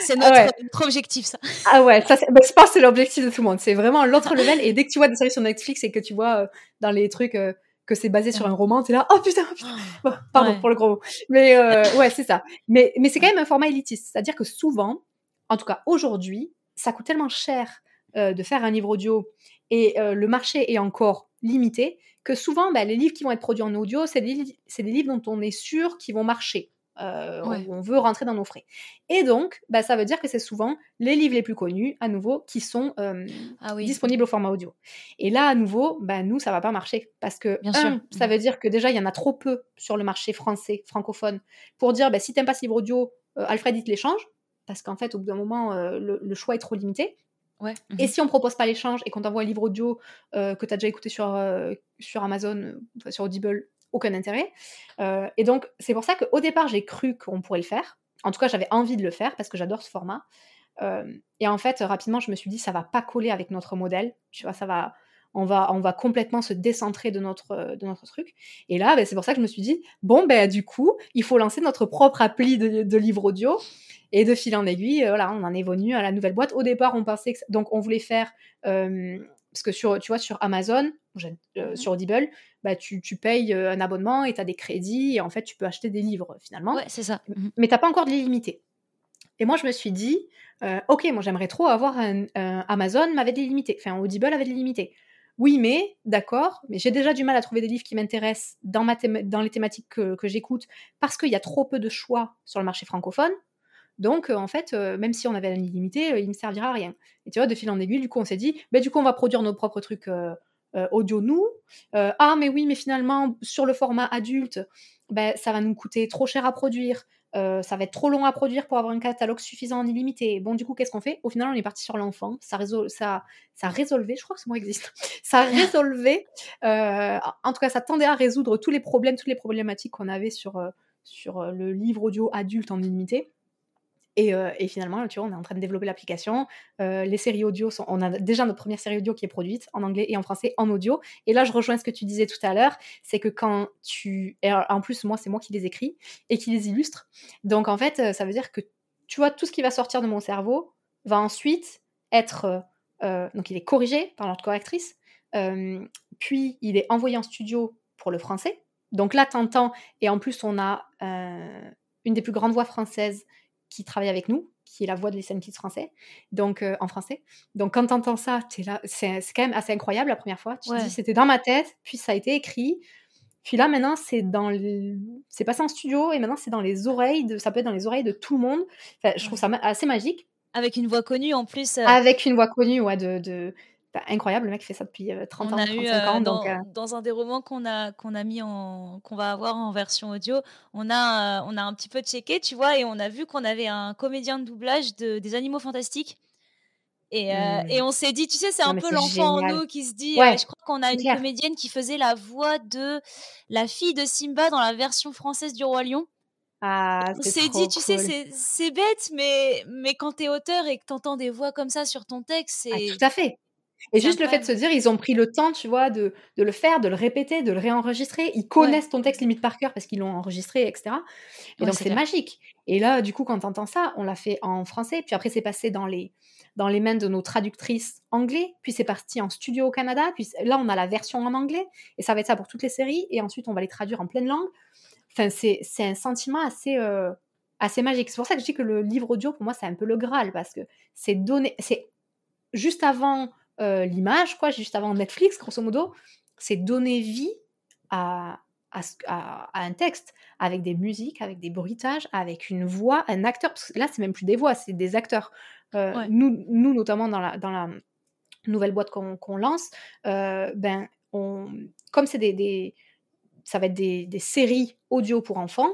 C'est notre, euh, notre, objectif, ça. Ah ouais, ça, bah, je pense que c'est l'objectif de tout le monde. C'est vraiment l'autre level. Et dès que tu vois des séries sur Netflix et que tu vois dans les trucs que c'est basé sur un roman, t'es là, oh putain, oh, putain. pardon pour le gros mot. Mais ouais, c'est ça. Mais, mais c'est quand même un format élitiste. C'est-à-dire que souvent, en tout cas aujourd'hui, ça coûte tellement cher de faire un livre audio et le marché est encore limité que souvent, bah, les livres qui vont être produits en audio, c'est des, des, livres dont on est sûr qu'ils vont marcher. Euh, on, veut rentrer dans nos frais. Et donc, bah, ça veut dire que c'est souvent les livres les plus connus, à nouveau, qui sont euh, ah disponibles au format audio. Et là, à nouveau, bah, nous, ça va pas marcher. Parce que, Bien sûr. ça veut dire que déjà, il y en a trop peu sur le marché français, francophone, pour dire, bah, si t'aimes pas ce livre audio, euh, Alfred, il te l'échange. Parce qu'en fait, au bout d'un moment, le, choix est trop limité. Et mmh si on propose pas l'échange et qu'on t'envoie un livre audio euh, que tu as déjà écouté sur, euh, sur Amazon, sur Audible, aucun intérêt. Euh, et donc, c'est pour ça qu'au départ, j'ai cru qu'on pourrait le faire. En tout cas, j'avais envie de le faire parce que j'adore ce format. et en fait, rapidement, je me suis dit, ça va pas coller avec notre modèle. Tu vois, ça va, on va, on va complètement se décentrer de notre, de notre truc. Et là, ben, c'est pour ça que je me suis dit, bon, ben, du coup, il faut lancer notre propre appli de, de livre audio. Et de fil en aiguille, euh, voilà, on en est venu à la nouvelle boîte. Au départ, on pensait que donc on voulait faire euh, parce que sur, tu vois, sur Amazon, mmh sur Audible, bah, tu, tu payes un abonnement et tu as des crédits et en fait, tu peux acheter des livres finalement. Ouais, c'est ça. Mmh Mais tu pas encore de l'illimité. Et moi, je me suis dit, ok, moi j'aimerais trop avoir un, Amazon, m'avait de l'illimité. Enfin, Audible avait de l'illimité. Oui, mais d'accord, mais j'ai déjà du mal à trouver des livres qui m'intéressent dans, les thématiques que, j'écoute parce qu'il y a trop peu de choix sur le marché francophone. Donc, en fait, même si on avait l'illimité, il ne servira à rien. Et tu vois, de fil en aiguille, du coup, on s'est dit, bah, du coup, on va produire nos propres trucs audio, nous. ah, mais oui, mais finalement, sur le format adulte, ben, ça va nous coûter trop cher à produire. Euh, ça va être trop long à produire pour avoir un catalogue suffisant en illimité. Bon, du coup, qu'est-ce qu'on fait? Au final, on est parti sur l'enfant. Ça, ça, ça résolvait, je crois que ce mot existe, ça résolvait, euh, en tout cas, ça tendait à résoudre tous les problèmes, toutes les problématiques qu'on avait sur, euh, sur le livre audio adulte en illimité. Et, finalement, tu vois, on est en train de développer l'application. les séries audio, sont, on a déjà notre première série audio qui est produite en anglais et en français en audio. Et là, je rejoins ce que tu disais tout à l'heure, c'est que quand tu... En plus, moi, c'est moi qui les écris et qui les illustre. Donc, en fait, ça veut dire que, tu vois, tout ce qui va sortir de mon cerveau va ensuite être... donc, il est corrigé par notre correctrice. puis, il est envoyé en studio pour le français. Donc là, t'entends, et en plus, on a une des plus grandes voix françaises qui travaille avec nous, qui est la voix de l'Essential Kids français, donc euh, en français. Donc quand tu entends ça, es là, c'est, quand même assez incroyable la première fois. Tu te dis c'était dans ma tête, puis ça a été écrit. Puis là maintenant c'est dans c'est passé en studio et maintenant c'est dans les oreilles de ça peut être dans les oreilles de tout le monde. je trouve ça assez magique. Avec une voix connue en plus. Euh. Avec une voix connue, ouais, de, incroyable, le mec fait ça depuis 30 euh, ans, 35 ans. Dans, dans, un des romans qu'on a, qu'on a mis en, qu'on va avoir en version audio, on a, on a un petit peu checké, tu vois, et on a vu qu'on avait un comédien de doublage de, des animaux fantastiques. Et, mmh. et on s'est dit, tu sais, c'est un peu l'enfant en nous qui se dit, je crois qu'on a une comédienne qui faisait la voix de la fille de Simba dans la version française du Roi Lion. Ah, on s'est dit, tu sais, c'est bête, mais, mais quand t'es auteur et que t'entends des voix comme ça sur ton texte, ah, c'est. tout à fait. Et juste le fait de se dire, ils ont pris le temps, tu vois, de, de, le faire, de le répéter, de le réenregistrer. Ils connaissent ton texte limite par cœur parce qu'ils l'ont enregistré, etc. Et donc, c'est magique. Et là, du coup, quand tu entends ça, on l'a fait en français. Puis après, c'est passé dans les, dans les mains de nos traductrices anglais. Puis c'est parti en studio au Canada. Puis là, on a la version en anglais. Et ça va être ça pour toutes les séries. Et ensuite, on va les traduire en pleine langue. Enfin, c'est un sentiment assez, euh, assez magique. C'est pour ça que je dis que le livre audio, pour moi, c'est un peu le Graal. Parce que c'est donné. C'est juste avant euh, l'image, quoi, juste avant Netflix, grosso modo, c'est donner vie à, à, un texte, avec des musiques, avec des bruitages, avec une voix, un acteur. Parce que là, c'est même plus des voix, c'est des acteurs. Euh, nous, nous, notamment dans la, dans la nouvelle boîte qu'on lance, euh, ben, on, comme c'est des, des, ça va être des, des séries audio pour enfants,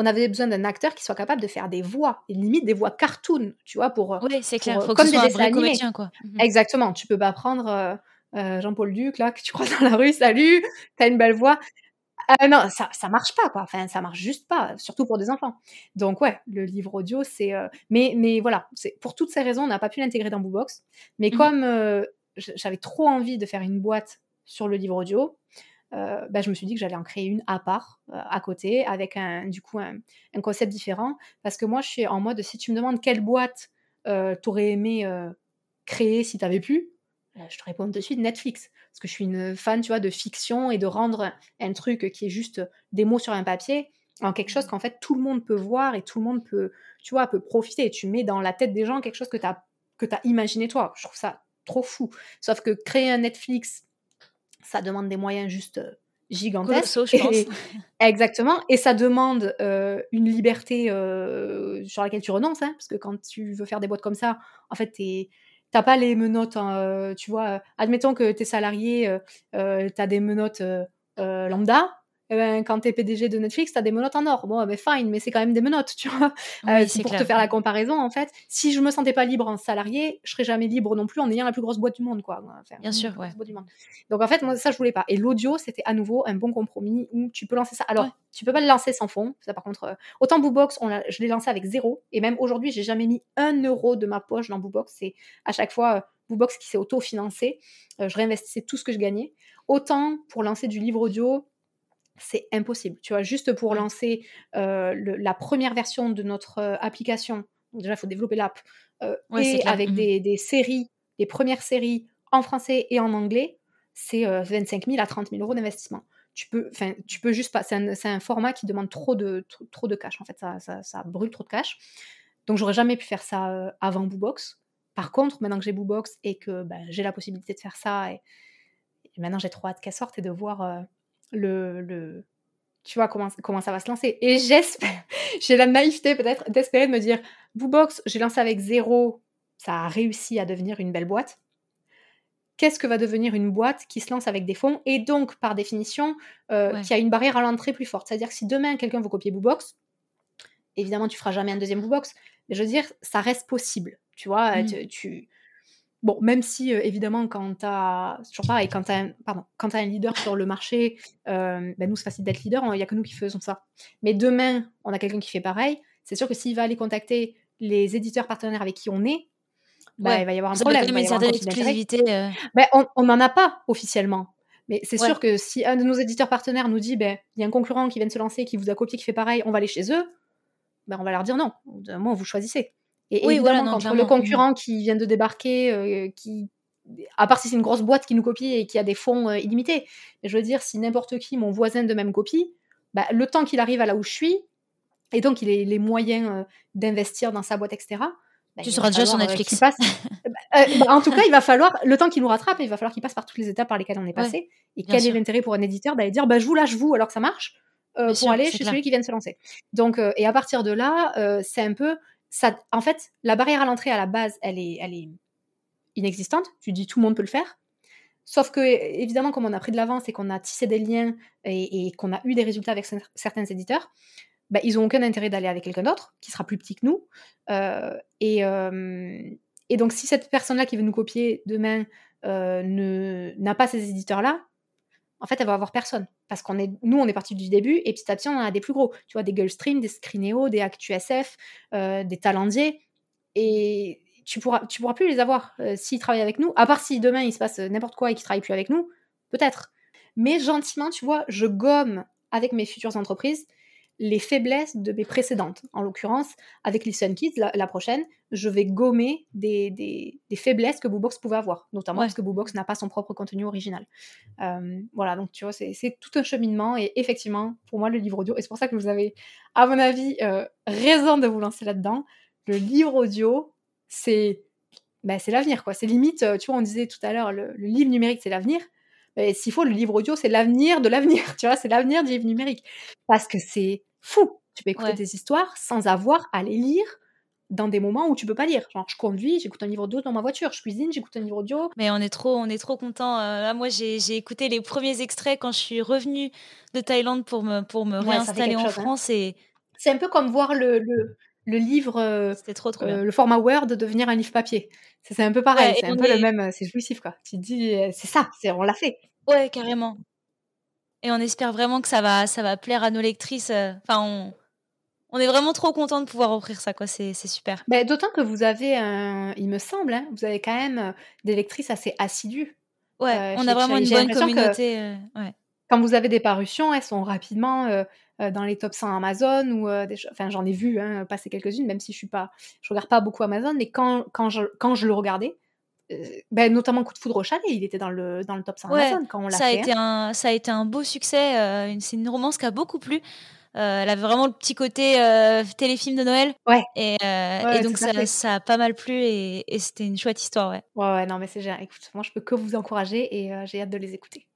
on avait besoin d'un acteur qui soit capable de faire des voix, et limite des voix cartoon, tu vois, pour. Oui, c'est clair, faut comme des dessins animés. quoi. Mhm. Exactement, tu peux pas prendre euh, euh, Jean-Paul Duc, là, que tu croises dans la rue, salut, t'as une belle voix. Euh, non, ça, ça marche pas, quoi. Enfin, ça marche juste pas, surtout pour des enfants. Donc, ouais, le livre audio, c'est. Mais, mais voilà, c'est pour toutes ces raisons, on n'a pas pu l'intégrer dans Boobox. Mais mhm. comme j'avais trop envie de faire une boîte sur le livre audio, euh, bah, je me suis dit que j'allais en créer une à part, euh, à côté, avec un, du coup un, concept différent. Parce que moi, je suis en mode, si tu me demandes quelle boîte euh, t'aurais aimé créer si t'avais pu, je te réponds de suite Netflix. Parce que je suis une fan, tu vois, de fiction et de rendre un truc qui est juste des mots sur un papier en quelque chose mmh. qu'en fait tout le monde peut voir et tout le monde peut, tu vois, peut profiter. Et tu mets dans la tête des gens quelque chose que tu as, que as imaginé toi. Je trouve ça trop fou. Sauf que créer un Netflix ça demande des moyens juste euh, gigantesques. je pense. exactement. Et ça demande euh, une liberté euh, sur laquelle tu renonces, hein, parce que quand tu veux faire des boîtes comme ça, en fait, tu t'as pas les menottes, hein, tu vois. Admettons que tu es salarié, tu as des menottes lambda, eh ben, quand t'es PDG de Netflix, t'as des menottes en or. Bon, ben fine, mais c'est quand même des menottes, tu vois. Euh, c'est pour te faire la comparaison, en fait. Si je me sentais pas libre en salarié, je serais jamais libre non plus en ayant la plus grosse boîte du monde, quoi. Bien sûr, ouais. Donc en fait, moi, ça, je voulais pas. Et l'audio, c'était à nouveau un bon compromis où tu peux lancer ça. Alors, tu peux pas le lancer sans fond. Ça, par contre, euh, autant Boobox, on je l'ai lancé avec zéro. Et même aujourd'hui, j'ai jamais mis un euro de ma poche dans Boobox. C'est à chaque fois euh, Boobox qui s'est auto-financé. je réinvestissais tout ce que je gagnais. Autant pour lancer du livre audio, c'est impossible. Tu vois, juste pour lancer euh, la première version de notre euh, application, déjà, il faut développer l'app, euh, et avec mmh des, séries, les premières séries en français et en anglais, c'est 25 000 à 30 000 euros d'investissement. Tu peux, tu peux juste pas. C'est un, un, format qui demande trop de, trop, de cash. En fait, ça, ça, ça, brûle trop de cash. Donc, j'aurais jamais pu faire ça avant Boobox. Par contre, maintenant que j'ai Boobox et que bah, j'ai la possibilité de faire ça, et, maintenant j'ai trop hâte qu'elle sorte et de voir le, le, tu vois, comment, comment ça va se lancer. Et j'espère, j'ai la naïveté peut-être d'espérer de me dire, Boobox, j'ai lancé avec zéro, ça a réussi à devenir une belle boîte. Qu'est-ce que va devenir une boîte qui se lance avec des fonds et donc, par définition, euh, qui a une barrière à l'entrée plus forte? C'est-à-dire que si demain quelqu'un veut copier Boobox, évidemment, tu feras jamais un deuxième Boobox, mais je veux dire, ça reste possible. Tu vois, mmh. tu, Bon, même si, euh, évidemment, quand tu as. Toujours pareil, quand tu as, pardon, quand as un leader sur le marché, euh, ben nous, c'est facile d'être leader, il n'y a que nous qui faisons ça. Mais demain, on a quelqu'un qui fait pareil. C'est sûr que s'il va aller contacter les éditeurs partenaires avec qui on est, ben, il va y avoir un problème. une certaine exclusivité. Euh. Ben, on n'en a pas officiellement. Mais c'est sûr que si un de nos éditeurs partenaires nous dit, ben, il y a un concurrent qui vient de se lancer, qui vous a copié, qui fait pareil, on va aller chez eux, ben, on va leur dire non. Moi, vous choisissez. Et oui, évidemment, quand le concurrent qui vient de débarquer, euh, qui à part si c'est une grosse boîte qui nous copie et qui a des fonds euh, illimités. Mais je veux dire, si n'importe qui, mon voisin de même copie, bah, le temps qu'il arrive à là où je suis, et donc il a les moyens euh, d'investir dans sa boîte, etc. Bah, tu seras déjà sur Netflix. Passe... Bah, en tout cas, il va falloir, le temps qu'il nous rattrape, il va falloir qu'il passe par toutes les étapes par lesquelles on est passé. et quel est l'intérêt pour un éditeur d'aller dire, bah, je vous lâche vous alors que ça marche, pour aller chez celui qui vient de se lancer. Donc, et à partir de là, c'est un peu en fait, la barrière à l'entrée à la base, elle est, elle est inexistante. Tu dis tout le monde peut le faire. Sauf que, évidemment, comme on a pris de l'avance et qu'on a tissé des liens et, qu'on a eu des résultats avec certains éditeurs, bah, ils n'ont aucun intérêt d'aller avec quelqu'un d'autre qui sera plus petit que nous. Euh, euh, et, donc, si cette personne-là qui veut nous copier demain euh, n'a pas ces éditeurs-là, en fait, elle va avoir personne. Parce qu'on est, nous, on est parti du début et petit à petit, on en a des plus gros. Tu vois, des Gulfstream, des Screeneo, des ActuSF, euh, des Talendier. Et tu pourras, tu pourras plus les avoir euh, s'ils travaillent avec nous. À part si demain, il se passe n'importe quoi et qu'ils travaillent plus avec nous, peut-être. Mais gentiment, tu vois, je gomme avec mes futures entreprises les faiblesses de mes précédentes. En l'occurrence, avec Listen Kids, la, prochaine, je vais gommer des, des, faiblesses que Boobox pouvait avoir, notamment parce que Boobox n'a pas son propre contenu original. Euh, voilà, donc tu vois, c'est tout un cheminement et effectivement, pour moi, le livre audio, et c'est pour ça que vous avez, à mon avis, euh, raison de vous lancer là-dedans, le livre audio, c'est ben, c'est l'avenir, quoi. C'est limite, euh, tu vois, on disait tout à l'heure, le, le livre numérique, c'est l'avenir. S'il faut, le livre audio, c'est l'avenir de l'avenir, tu vois, c'est l'avenir du livre numérique. Parce que c'est fou. Tu peux écouter des histoires sans avoir à les lire dans des moments où tu peux pas lire. Genre, je conduis, j'écoute un livre audio dans ma voiture, je cuisine, j'écoute un livre audio. Mais on est trop, on est trop content. Euh, moi, j'ai écouté les premiers extraits quand je suis revenue de Thaïlande pour me, pour me réinstaller en hein. France. Et... C'est un peu comme voir le, le, le livre, euh, trop, trop euh, le format Word devenir un livre papier. C'est un peu pareil, c'est un peu le même, c'est jouissif quoi. Tu te dis, c'est ça, on l'a fait. Ouais, carrément. Et on espère vraiment que ça va, ça va plaire à nos lectrices. Euh, enfin, on, on est vraiment trop content de pouvoir offrir ça, quoi. C'est, super. Mais D'autant que vous avez, un, il me semble, hein, vous avez quand même euh, des lectrices assez assidues. Ouais, euh, on a vraiment une bonne communauté. ouais. Quand vous avez des parutions, elles sont rapidement dans les top 100 Amazon ou enfin j'en ai vu hein, passer quelques-unes, même si je suis pas, je regarde pas beaucoup Amazon, mais quand, quand, je, quand je le regardais, euh, ben, notamment Coup de foudre au chalet, il était dans le, dans le top 5 Amazon quand on l'a ça A été un, ça a été un beau succès. Euh, c'est une romance qui a beaucoup plu. Euh, elle avait vraiment le petit côté téléfilm de Noël. Ouais. Et, et donc ça, ça, a pas mal plu et, c'était une chouette histoire, ouais. Ouais, ouais, non, mais c'est génial. Écoute, moi, je peux que vous encourager et j'ai hâte de les écouter.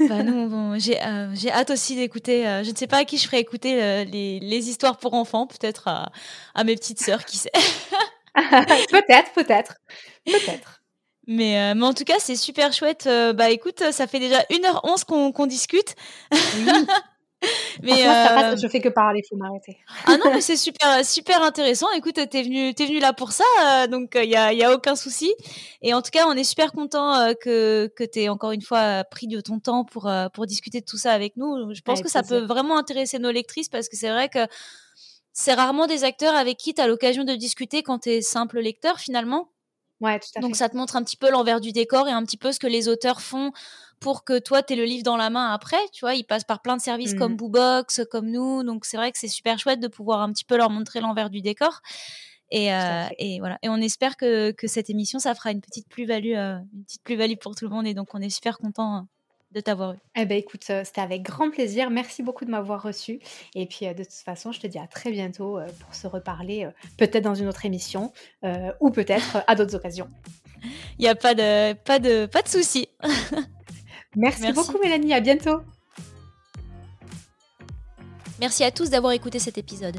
bah non, j'ai j'ai hâte aussi d'écouter. je ne sais pas à qui je ferai écouter les, les, histoires pour enfants, peut-être à, à, mes petites sœurs, qui sait. peut-être, peut-être, peut-être. Mais, euh, mais en tout cas, c'est super chouette. Euh, bah écoute, ça fait déjà 1h11 qu'on discute. Oui. mais euh... je fais que parler, faut m'arrêter. ah non, mais c'est super, super intéressant. Écoute, t'es venu, es venu là pour ça, euh, donc il y a, y a aucun souci. Et en tout cas, on est super content que que t'aies encore une fois pris de ton temps pour pour discuter de tout ça avec nous. Je pense que ça peut vraiment intéresser nos lectrices parce que c'est vrai que c'est rarement des acteurs avec qui tu as l'occasion de discuter quand tu es simple lecteur finalement. Donc ça te montre un petit peu l'envers du décor et un petit peu ce que les auteurs font pour que toi, tu aies le livre dans la main après. Tu vois, ils passent par plein de services comme mmh. Boobox, comme nous. Donc c'est vrai que c'est super chouette de pouvoir un petit peu leur montrer l'envers du décor. Et, et, voilà. Et on espère que, que, cette émission, ça fera une petite plus-value, une petite plus-value pour tout le monde. Et donc, on est super content de t'avoir eu. Eh ben écoute, c'était avec grand plaisir. Merci beaucoup de m'avoir reçu. Et puis de toute façon, je te dis à très bientôt pour se reparler, peut-être dans une autre émission ou peut-être à d'autres occasions. Il n'y a pas de, pas de, pas de souci. Merci, Merci beaucoup Mélanie, à bientôt. Merci à tous d'avoir écouté cet épisode.